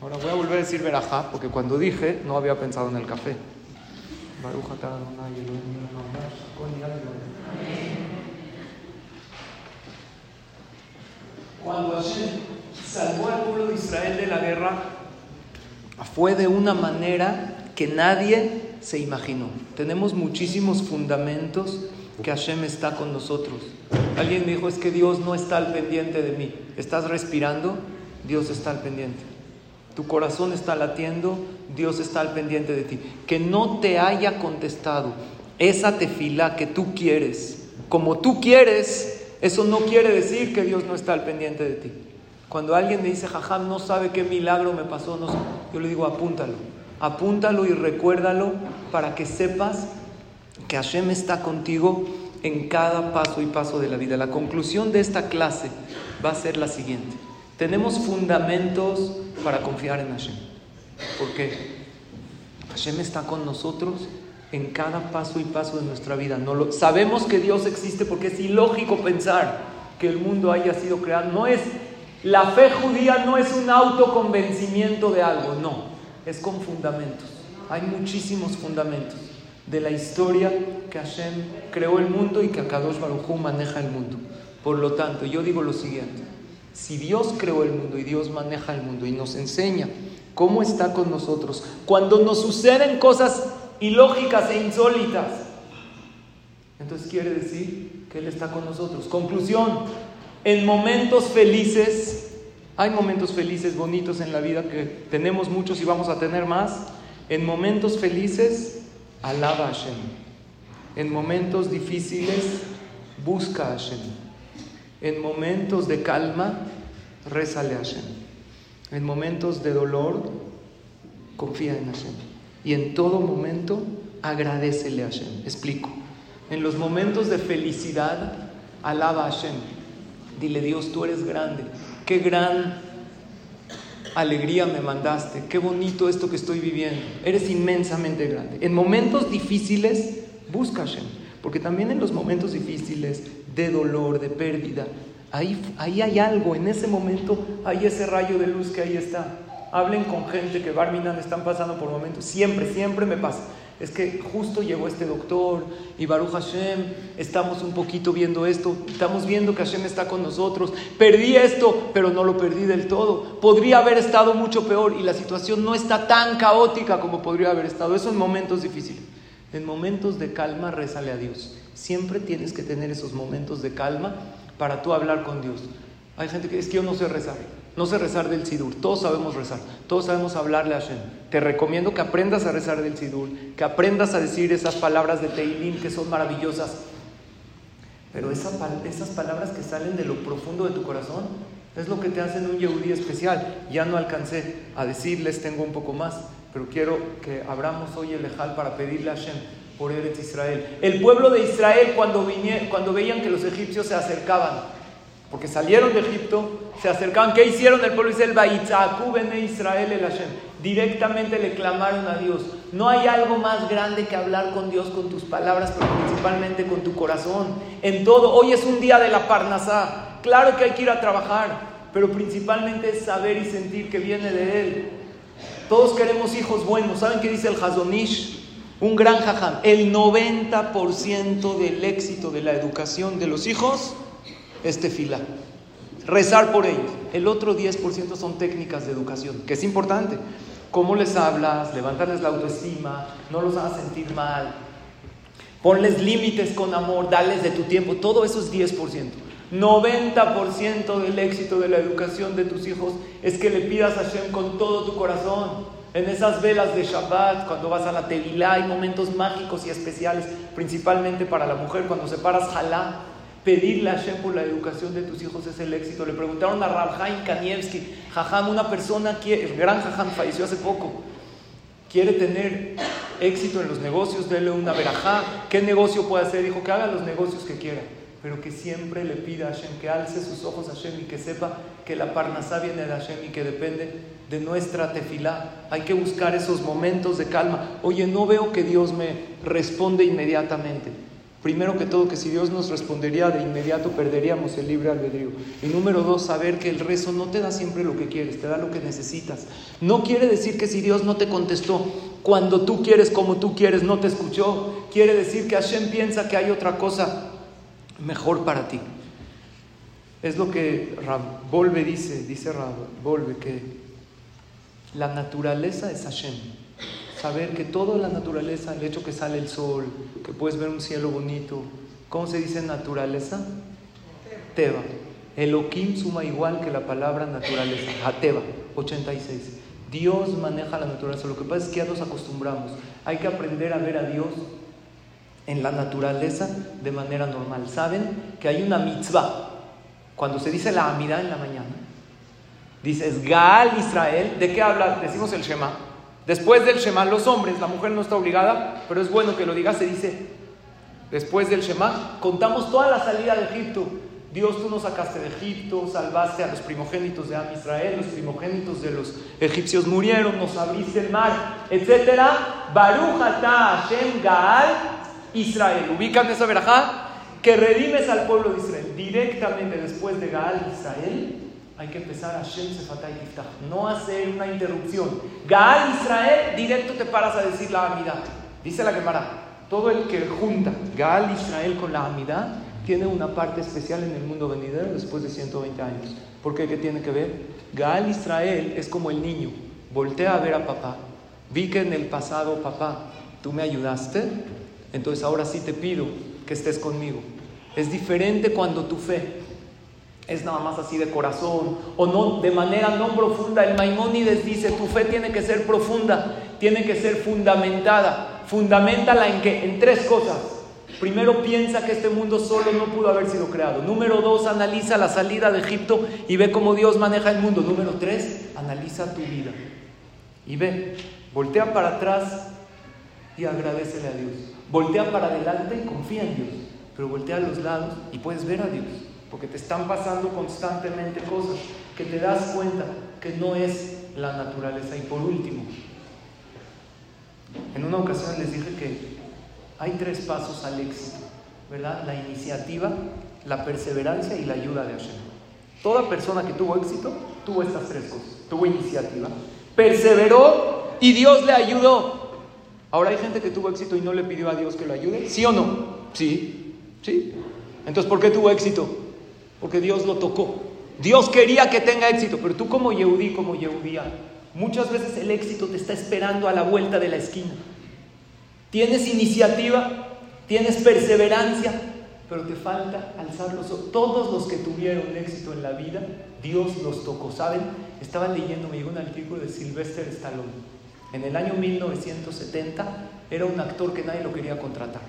Ahora voy a volver a decir verajá, porque cuando dije no había pensado en el café. Cuando Hashem salvó al pueblo de Israel de la guerra, fue de una manera que nadie se imaginó. Tenemos muchísimos fundamentos que Hashem está con nosotros. Alguien me dijo, es que Dios no está al pendiente de mí. ¿Estás respirando? Dios está al pendiente. Tu corazón está latiendo, Dios está al pendiente de ti. Que no te haya contestado esa tefila que tú quieres, como tú quieres, eso no quiere decir que Dios no está al pendiente de ti. Cuando alguien me dice, jajam, no sabe qué milagro me pasó, yo le digo, apúntalo, apúntalo y recuérdalo para que sepas que Hashem está contigo en cada paso y paso de la vida. La conclusión de esta clase va a ser la siguiente. Tenemos fundamentos para confiar en Hashem. ¿Por qué? Hashem está con nosotros en cada paso y paso de nuestra vida. No lo, sabemos que Dios existe porque es ilógico pensar que el mundo haya sido creado. No es la fe judía no es un autoconvencimiento de algo, no, es con fundamentos. Hay muchísimos fundamentos de la historia que Hashem creó el mundo y que Akadosh Baruj Hu maneja el mundo. Por lo tanto, yo digo lo siguiente: si Dios creó el mundo y Dios maneja el mundo y nos enseña cómo está con nosotros, cuando nos suceden cosas ilógicas e insólitas, entonces quiere decir que Él está con nosotros. Conclusión, en momentos felices, hay momentos felices, bonitos en la vida que tenemos muchos y vamos a tener más. En momentos felices, alaba a Hashem. En momentos difíciles, busca a Hashem. En momentos de calma, rézale a Hashem. En momentos de dolor, confía en Hashem. Y en todo momento agradecele a Hashem. Explico. En los momentos de felicidad, alaba a Hashem. Dile, Dios, tú eres grande. Qué gran alegría me mandaste. Qué bonito esto que estoy viviendo. Eres inmensamente grande. En momentos difíciles, busca a Hashem. Porque también en los momentos difíciles, de dolor, de pérdida, ahí, ahí hay algo. En ese momento hay ese rayo de luz que ahí está. Hablen con gente que Barminan están pasando por momentos. Siempre, siempre me pasa. Es que justo llegó este doctor y Baruch Hashem, estamos un poquito viendo esto, estamos viendo que Hashem está con nosotros. Perdí esto, pero no lo perdí del todo. Podría haber estado mucho peor y la situación no está tan caótica como podría haber estado. Eso en momentos difíciles. En momentos de calma, rezale a Dios. Siempre tienes que tener esos momentos de calma para tú hablar con Dios. Hay gente que es que yo no sé rezar. No sé rezar del Sidur, todos sabemos rezar, todos sabemos hablarle a Hashem. Te recomiendo que aprendas a rezar del Sidur, que aprendas a decir esas palabras de Teilim que son maravillosas. Pero esas, esas palabras que salen de lo profundo de tu corazón es lo que te hacen un Yehudi especial. Ya no alcancé a decirles, tengo un poco más, pero quiero que abramos hoy el Ejal para pedirle a Hashem por Eretz Israel. El pueblo de Israel, cuando, cuando veían que los egipcios se acercaban, porque salieron de Egipto, se acercaban. ¿Qué hicieron el pueblo de Israel? Israel el Hashem. Directamente le clamaron a Dios. No hay algo más grande que hablar con Dios con tus palabras, pero principalmente con tu corazón. En todo. Hoy es un día de la Parnasá. Claro que hay que ir a trabajar, pero principalmente es saber y sentir que viene de Él. Todos queremos hijos buenos. ¿Saben qué dice el Hazonish? Un gran jajam. El 90% del éxito de la educación de los hijos este fila. Rezar por ellos. El otro 10% son técnicas de educación, que es importante. Cómo les hablas, levantarles la autoestima, no los hagas sentir mal. Ponles límites con amor, dales de tu tiempo. Todo eso es 10%. 90% del éxito de la educación de tus hijos es que le pidas a Hashem con todo tu corazón. En esas velas de Shabbat, cuando vas a la Tevilá, hay momentos mágicos y especiales, principalmente para la mujer, cuando se paras jalá Pedirle a Hashem por la educación de tus hijos es el éxito. Le preguntaron a Rabhaim Kanievski, Jajam, una persona que, el gran Jajam falleció hace poco, quiere tener éxito en los negocios, dele una verajá. ¿Qué negocio puede hacer? Dijo que haga los negocios que quiera, pero que siempre le pida a Hashem, que alce sus ojos a Hashem y que sepa que la parnasá viene de Hashem y que depende de nuestra tefilá. Hay que buscar esos momentos de calma. Oye, no veo que Dios me responde inmediatamente. Primero que todo, que si Dios nos respondería de inmediato, perderíamos el libre albedrío. Y número dos, saber que el rezo no te da siempre lo que quieres, te da lo que necesitas. No quiere decir que si Dios no te contestó cuando tú quieres, como tú quieres, no te escuchó. Quiere decir que Hashem piensa que hay otra cosa mejor para ti. Es lo que Rab dice, dice Rab Volve, que la naturaleza es Hashem saber que toda la naturaleza, el hecho que sale el sol, que puedes ver un cielo bonito, ¿cómo se dice naturaleza? Teba. Elohim suma igual que la palabra naturaleza, Ateba, 86. Dios maneja la naturaleza, lo que pasa es que ya nos acostumbramos. Hay que aprender a ver a Dios en la naturaleza de manera normal. ¿Saben que hay una mitzvah? Cuando se dice la amida en la mañana, dices Gal Israel, ¿de qué habla? Decimos el Shema. Después del Shema, los hombres, la mujer no está obligada, pero es bueno que lo diga, se dice, después del Shema, contamos toda la salida de Egipto. Dios, tú nos sacaste de Egipto, salvaste a los primogénitos de Israel, los primogénitos de los egipcios murieron, nos abriste el mar, etc. Baruch ata Hashem Gaal Israel. ¿Ubican esa verajá? Que redimes al pueblo de Israel. Directamente después de Gaal Israel, hay que empezar a Shem Sefatay no hacer una interrupción. Gaal Israel, directo te paras a decir la Amidad. Dice la Gemara, todo el que junta Gaal Israel con la Amidad tiene una parte especial en el mundo venidero después de 120 años. ¿Por qué? ¿Qué tiene que ver? Gaal Israel es como el niño, voltea a ver a papá. Vi que en el pasado, papá, tú me ayudaste, entonces ahora sí te pido que estés conmigo. Es diferente cuando tu fe es nada más así de corazón o no de manera no profunda. El Maimónides dice, tu fe tiene que ser profunda, tiene que ser fundamentada. Fundamentala en que en tres cosas. Primero piensa que este mundo solo no pudo haber sido creado. Número dos, analiza la salida de Egipto y ve cómo Dios maneja el mundo. Número tres, analiza tu vida y ve Voltea para atrás y agradecele a Dios. Voltea para adelante y confía en Dios. Pero voltea a los lados y puedes ver a Dios. Porque te están pasando constantemente cosas que te das cuenta que no es la naturaleza. Y por último, en una ocasión les dije que hay tres pasos al éxito, ¿verdad? La iniciativa, la perseverancia y la ayuda de Hashem. Toda persona que tuvo éxito tuvo estas tres cosas. Tuvo iniciativa, perseveró y Dios le ayudó. Ahora hay gente que tuvo éxito y no le pidió a Dios que lo ayude. ¿Sí o no? Sí. ¿Sí? Entonces, ¿por qué tuvo éxito? Porque Dios lo tocó. Dios quería que tenga éxito, pero tú como Yehudí, como Yehudía, muchas veces el éxito te está esperando a la vuelta de la esquina. Tienes iniciativa, tienes perseverancia, pero te falta alzar los ojos. Todos los que tuvieron éxito en la vida, Dios los tocó. ¿Saben? Estaba leyendo, me llegó un artículo de Sylvester Stallone. En el año 1970 era un actor que nadie lo quería contratar.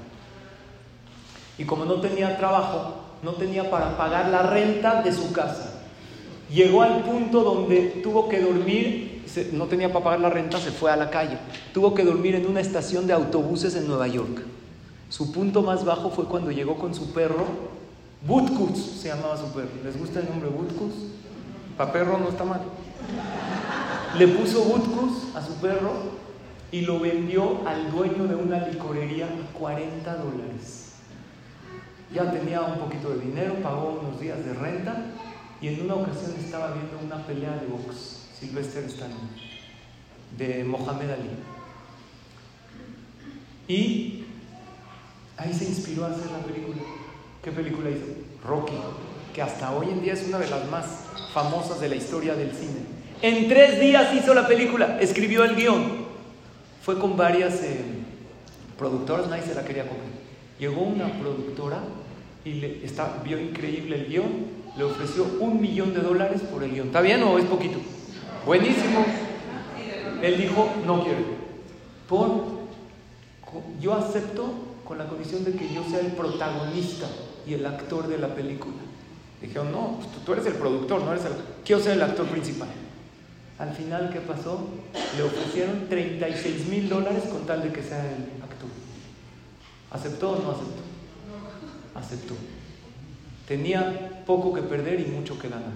Y como no tenía trabajo, no tenía para pagar la renta de su casa. Llegó al punto donde tuvo que dormir, no tenía para pagar la renta, se fue a la calle. Tuvo que dormir en una estación de autobuses en Nueva York. Su punto más bajo fue cuando llegó con su perro, Butkus se llamaba su perro. ¿Les gusta el nombre Butkus? Para perro no está mal. Le puso Butkus a su perro y lo vendió al dueño de una licorería a 40 dólares. Ya tenía un poquito de dinero, pagó unos días de renta y en una ocasión estaba viendo una pelea de box, Sylvester Stallone, de Mohamed Ali. Y ahí se inspiró a hacer la película. ¿Qué película hizo? Rocky, que hasta hoy en día es una de las más famosas de la historia del cine. En tres días hizo la película, escribió el guion. Fue con varias eh, productoras, nadie se la quería comer. Llegó una productora y le, está, vio increíble el guion, le ofreció un millón de dólares por el guion. ¿Está bien o es poquito? Buenísimo. Él dijo, no quiero. Por, yo acepto con la condición de que yo sea el protagonista y el actor de la película. Dijeron, no, pues tú eres el productor, no eres el... Quiero ser el actor principal. Al final, ¿qué pasó? Le ofrecieron 36 mil dólares con tal de que sea el actor. ¿Aceptó o no aceptó? Aceptó. Tenía poco que perder y mucho que ganar.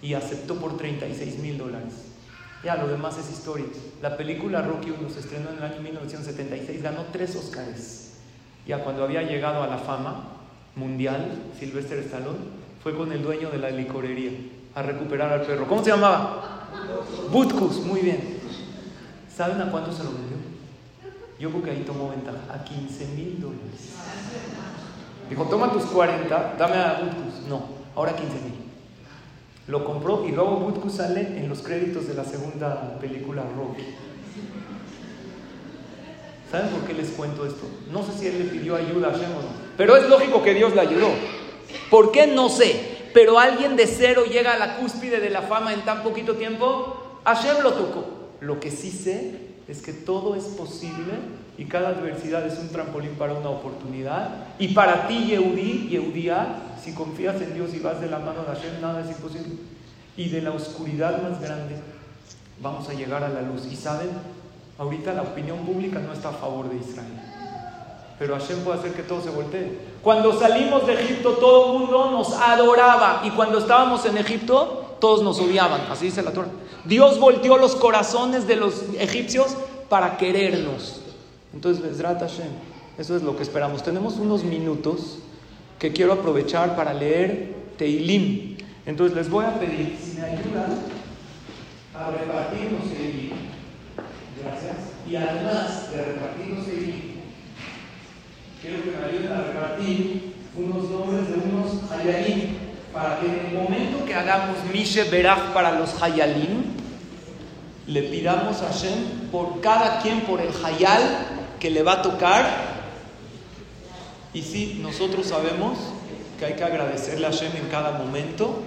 Y aceptó por 36 mil dólares. Ya, lo demás es historia. La película Rocky 1 se estrenó en el año 1976, ganó tres Oscars. Ya cuando había llegado a la fama mundial, Sylvester Stallone fue con el dueño de la licorería a recuperar al perro. ¿Cómo se llamaba? Butkus, muy bien. ¿Saben a cuánto se lo vendió? Yo creo que ahí tomó ventaja, a 15 mil dólares. Dijo, toma tus 40, dame a Butkus. No, ahora 15 mil. Lo compró y luego Butkus sale en los créditos de la segunda película Rocky. ¿Saben por qué les cuento esto? No sé si él le pidió ayuda a Hashem o no, pero es lógico que Dios le ayudó. ¿Por qué? No sé pero alguien de cero llega a la cúspide de la fama en tan poquito tiempo, Hashem lo tocó. Lo que sí sé es que todo es posible y cada adversidad es un trampolín para una oportunidad. Y para ti, Yehudí, Yehudía, si confías en Dios y vas de la mano de Hashem, nada es imposible. Y de la oscuridad más grande vamos a llegar a la luz. Y saben, ahorita la opinión pública no está a favor de Israel. Pero Hashem puede hacer que todo se voltee. Cuando salimos de Egipto todo el mundo nos adoraba y cuando estábamos en Egipto todos nos odiaban, así dice la Torah. Dios volteó los corazones de los egipcios para querernos. Entonces, Bezrat Hashem, eso es lo que esperamos. Tenemos unos minutos que quiero aprovechar para leer Teilim. Entonces les voy a pedir si me ayudan a repartir los Teilim. Gracias. Y además de repartir los Teilim, quiero que me ayuden a repartir unos nombres de unos hayalim, para que en el momento que hagamos Mishe Berach para los hayalim, le pidamos a Hashem por cada quien, por el hayal que le va a tocar. Y sí, nosotros sabemos que hay que agradecerle a Hashem en cada momento.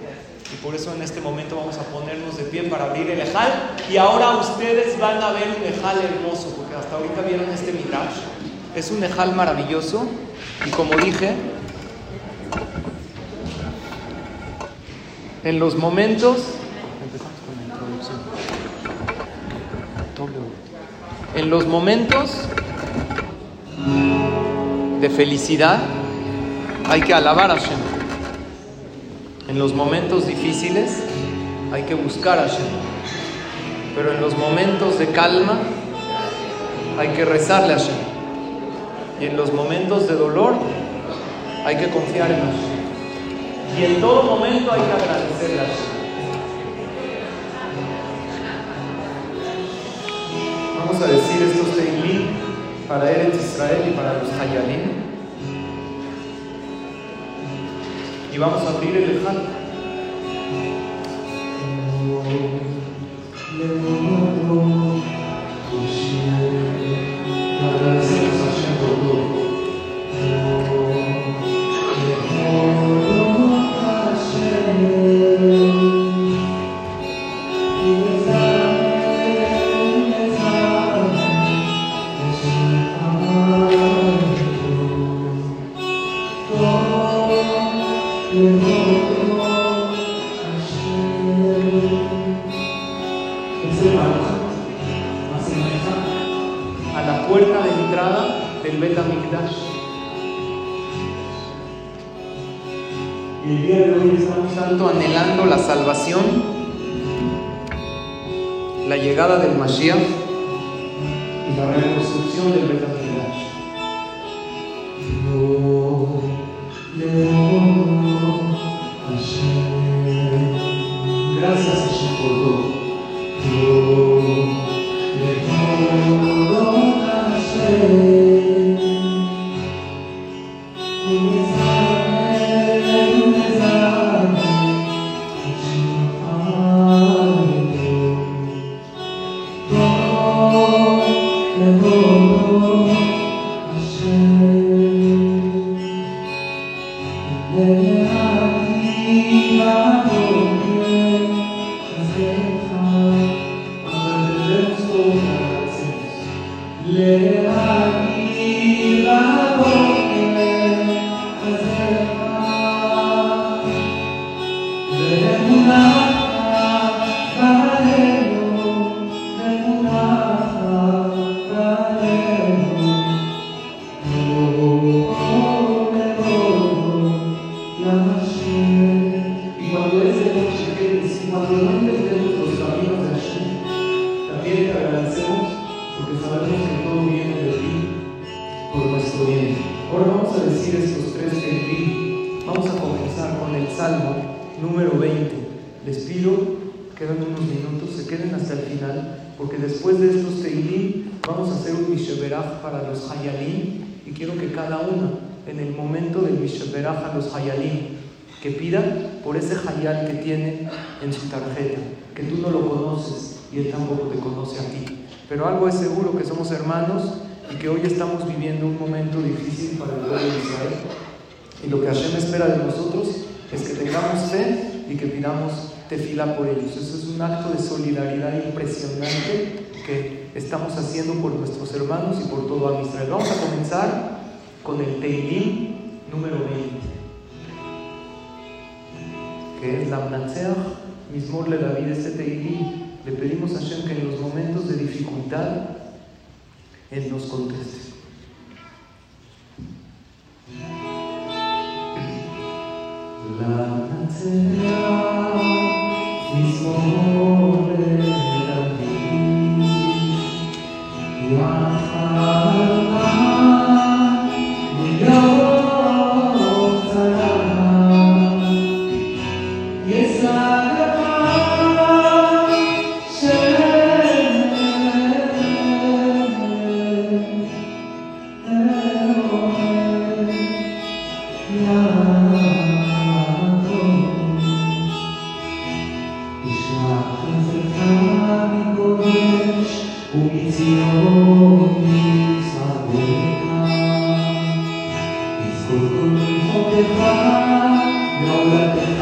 Y por eso en este momento vamos a ponernos de pie para abrir el Ejal. Y ahora ustedes van a ver un Ejal hermoso, porque hasta ahorita vieron este Midrash. Es un Ejal maravilloso. Y como dije, en los momentos. Empezamos con la introducción. En los momentos de felicidad, hay que alabar a Hashem. En los momentos difíciles hay que buscar a Hashem. Pero en los momentos de calma hay que rezarle a Hashem. Y en los momentos de dolor hay que confiar en Hashem. Y en todo momento hay que agradecerle a Hashem. Vamos a decir estos para Eretz Israel y para los Hayalim. Y vamos a abrir el Ejal. Y cuando Él se nos llegue, y cuando no entendemos los caminos de Hashem, también te agradecemos porque sabemos que todo viene de ti por nuestro bien. Ahora vamos a decir estos tres en. Vamos a comenzar con el Salmo número 20. Les pido, quedan unos minutos, se queden hasta el final, porque después de estos Teilim vamos a hacer un Misheberaf para los Hayalim y quiero que cada uno en el momento del Mishberaja los Hayalim, que pida por ese Hayal que tiene en su tarjeta, que tú no lo conoces y él tampoco te conoce a ti. Pero algo es seguro que somos hermanos y que hoy estamos viviendo un momento difícil para el pueblo de Israel. Y lo que Hashem espera de nosotros es que tengamos fe y que pidamos tefila por ellos. Eso es un acto de solidaridad impresionante que estamos haciendo por nuestros hermanos y por todo a Israel. Vamos a comenzar con el Teilim número 20, que es la Mnatzeh, Mismor le David, este Teilim. Le pedimos a Hashem que en los momentos de dificultad Él nos conteste. La Mnatzeh, Mismor.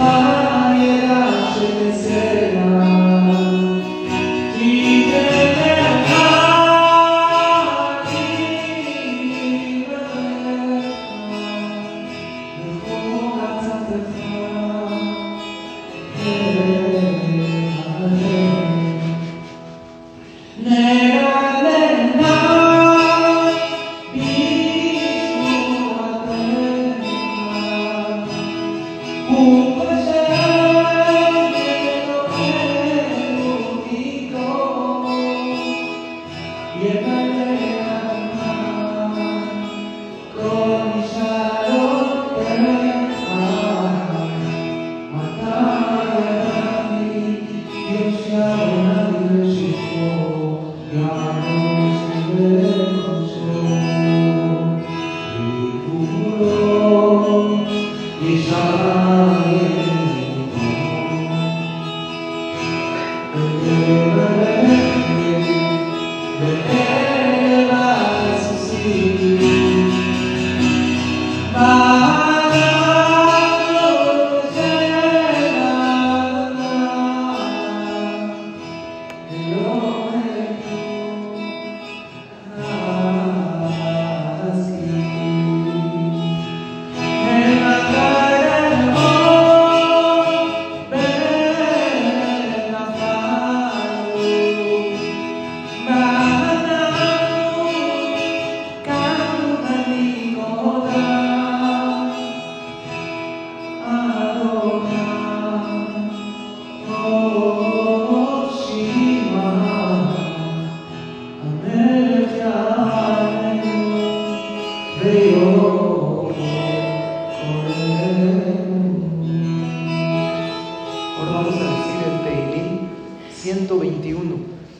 Ah, yeah, she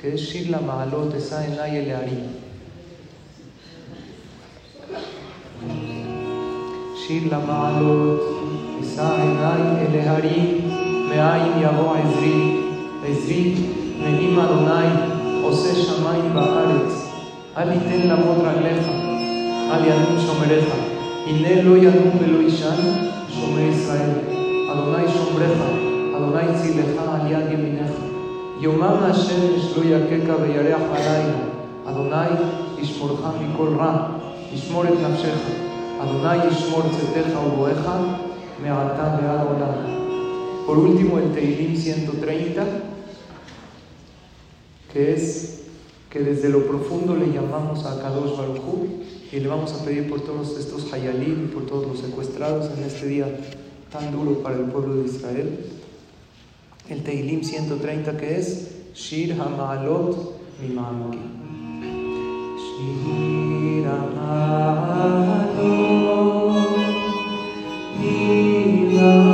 que es Shirla Mahalot, está en la Yelearim. Shirla Mahalot, está en la Yelearim, me hay mi abo a Ezri, Ezri, me ni Madonai, o se va baharet, al y ten la potra gleja, al y adun shomereja, y ne lo yadun velo ishan, shomere Israel, Adonai shomereja, Adonai tzileja, al yad yeminecha. יאמר להשם לא יככה וירח עלינו, אדוני ישמורך מכל רע, ישמור את נפשך, אדוני ישמור צאתך ובואך מעתה ועד עולם. Por último, el Teilim 130, que es que desde lo profundo le llamamos a Kadosh Baruchu y le vamos a pedir por todos estos hayalim por todos los secuestrados en este día tan duro para el pueblo de Israel el Teilim 130 que es Shir Hamalot Mimamki. Shir Hamalot Mimamki.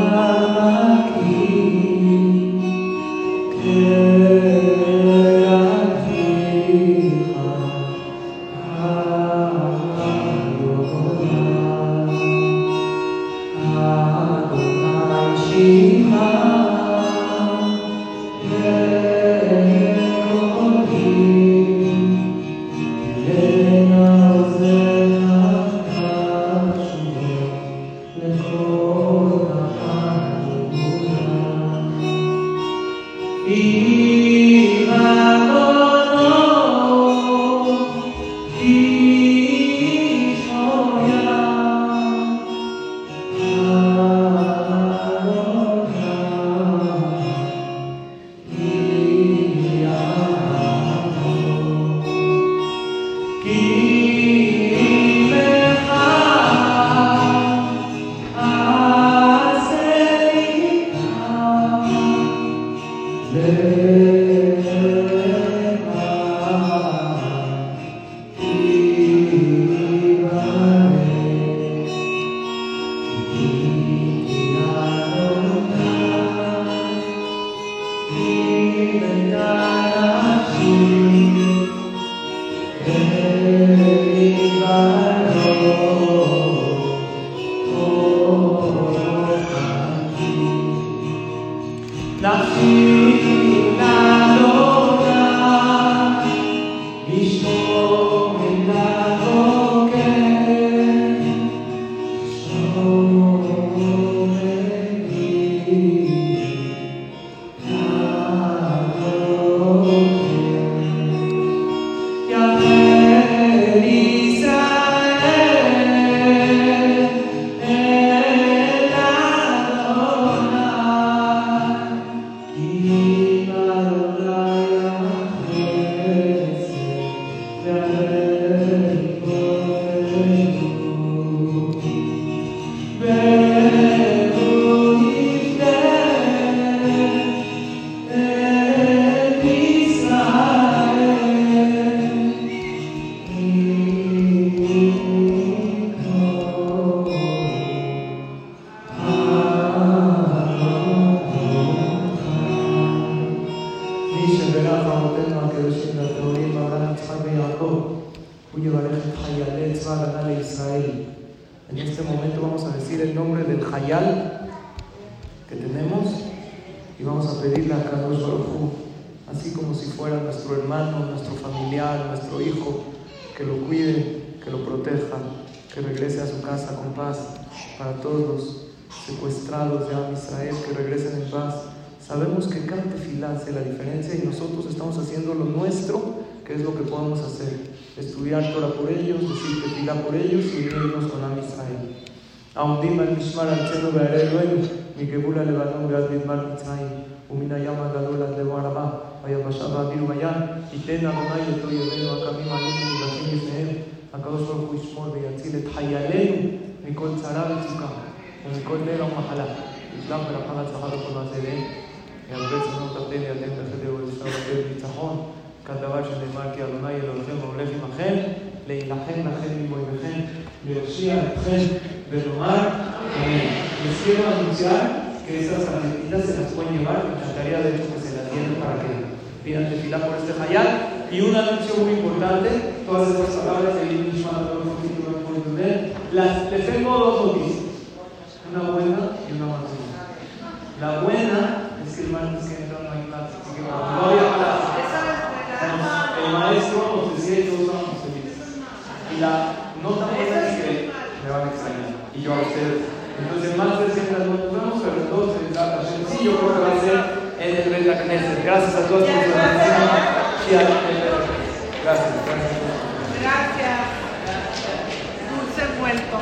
Senhor. Que tenemos y vamos a pedirle a Carlos Baruj así como si fuera nuestro hermano, nuestro familiar, nuestro hijo, que lo cuide, que lo proteja, que regrese a su casa con paz, para todos los secuestrados de Am Israel, que regresen en paz. Sabemos que cada tefilá hace la diferencia y nosotros estamos haciendo lo nuestro, que es lo que podemos hacer. Estudiar Torah por ellos, decir tefilá por ellos y unirnos con Am Israel. העומדים על משמר ארצנו וערי אלוהינו מגבול הלבנון ועד מדבר מצרים ומן הים הגדול עד לבוא הרבה ויבשה באוויר ובים ייתן אדוני את אויבינו הקמים עלינו מבתים לפניהם הקדוש ברוך הוא ישמור ויציל את חיילינו מכל צרה וצוקה ומכל לילה ומחלה ישלח ברכה והצלחה בכל ידיהם ירבה צנוע תחתינו ידיהם בחדר ולשלום ובית ניצחון. כדבר שנאמר כי אדוני אלוהיכם הולך עמכם להילחם לכם מבויביכם להושיע אתכם del hogar. Amén. Eh, les quiero anunciar que esas tarjetitas se las pueden llevar. Me encantaría de hecho que pues, se las dieran para que pidan fila por este fallar. Y un anuncio muy importante, todas estas palabras de las Les tengo dos noticias, una buena y una mala. La buena es que el martes que entra no hay clase, así que cuando no había clase, el maestro nos decía y todos estábamos felices. Y la nota buena es que me van a extrañar y yo a ustedes. Entonces, más de 600 nos vemos a las 12 de la tarde. Sí, yo creo que va a ser en el Beta Knesset. Gracias a todos por su atención. Gracias. Gracias. Gracias. Dulce vuelto.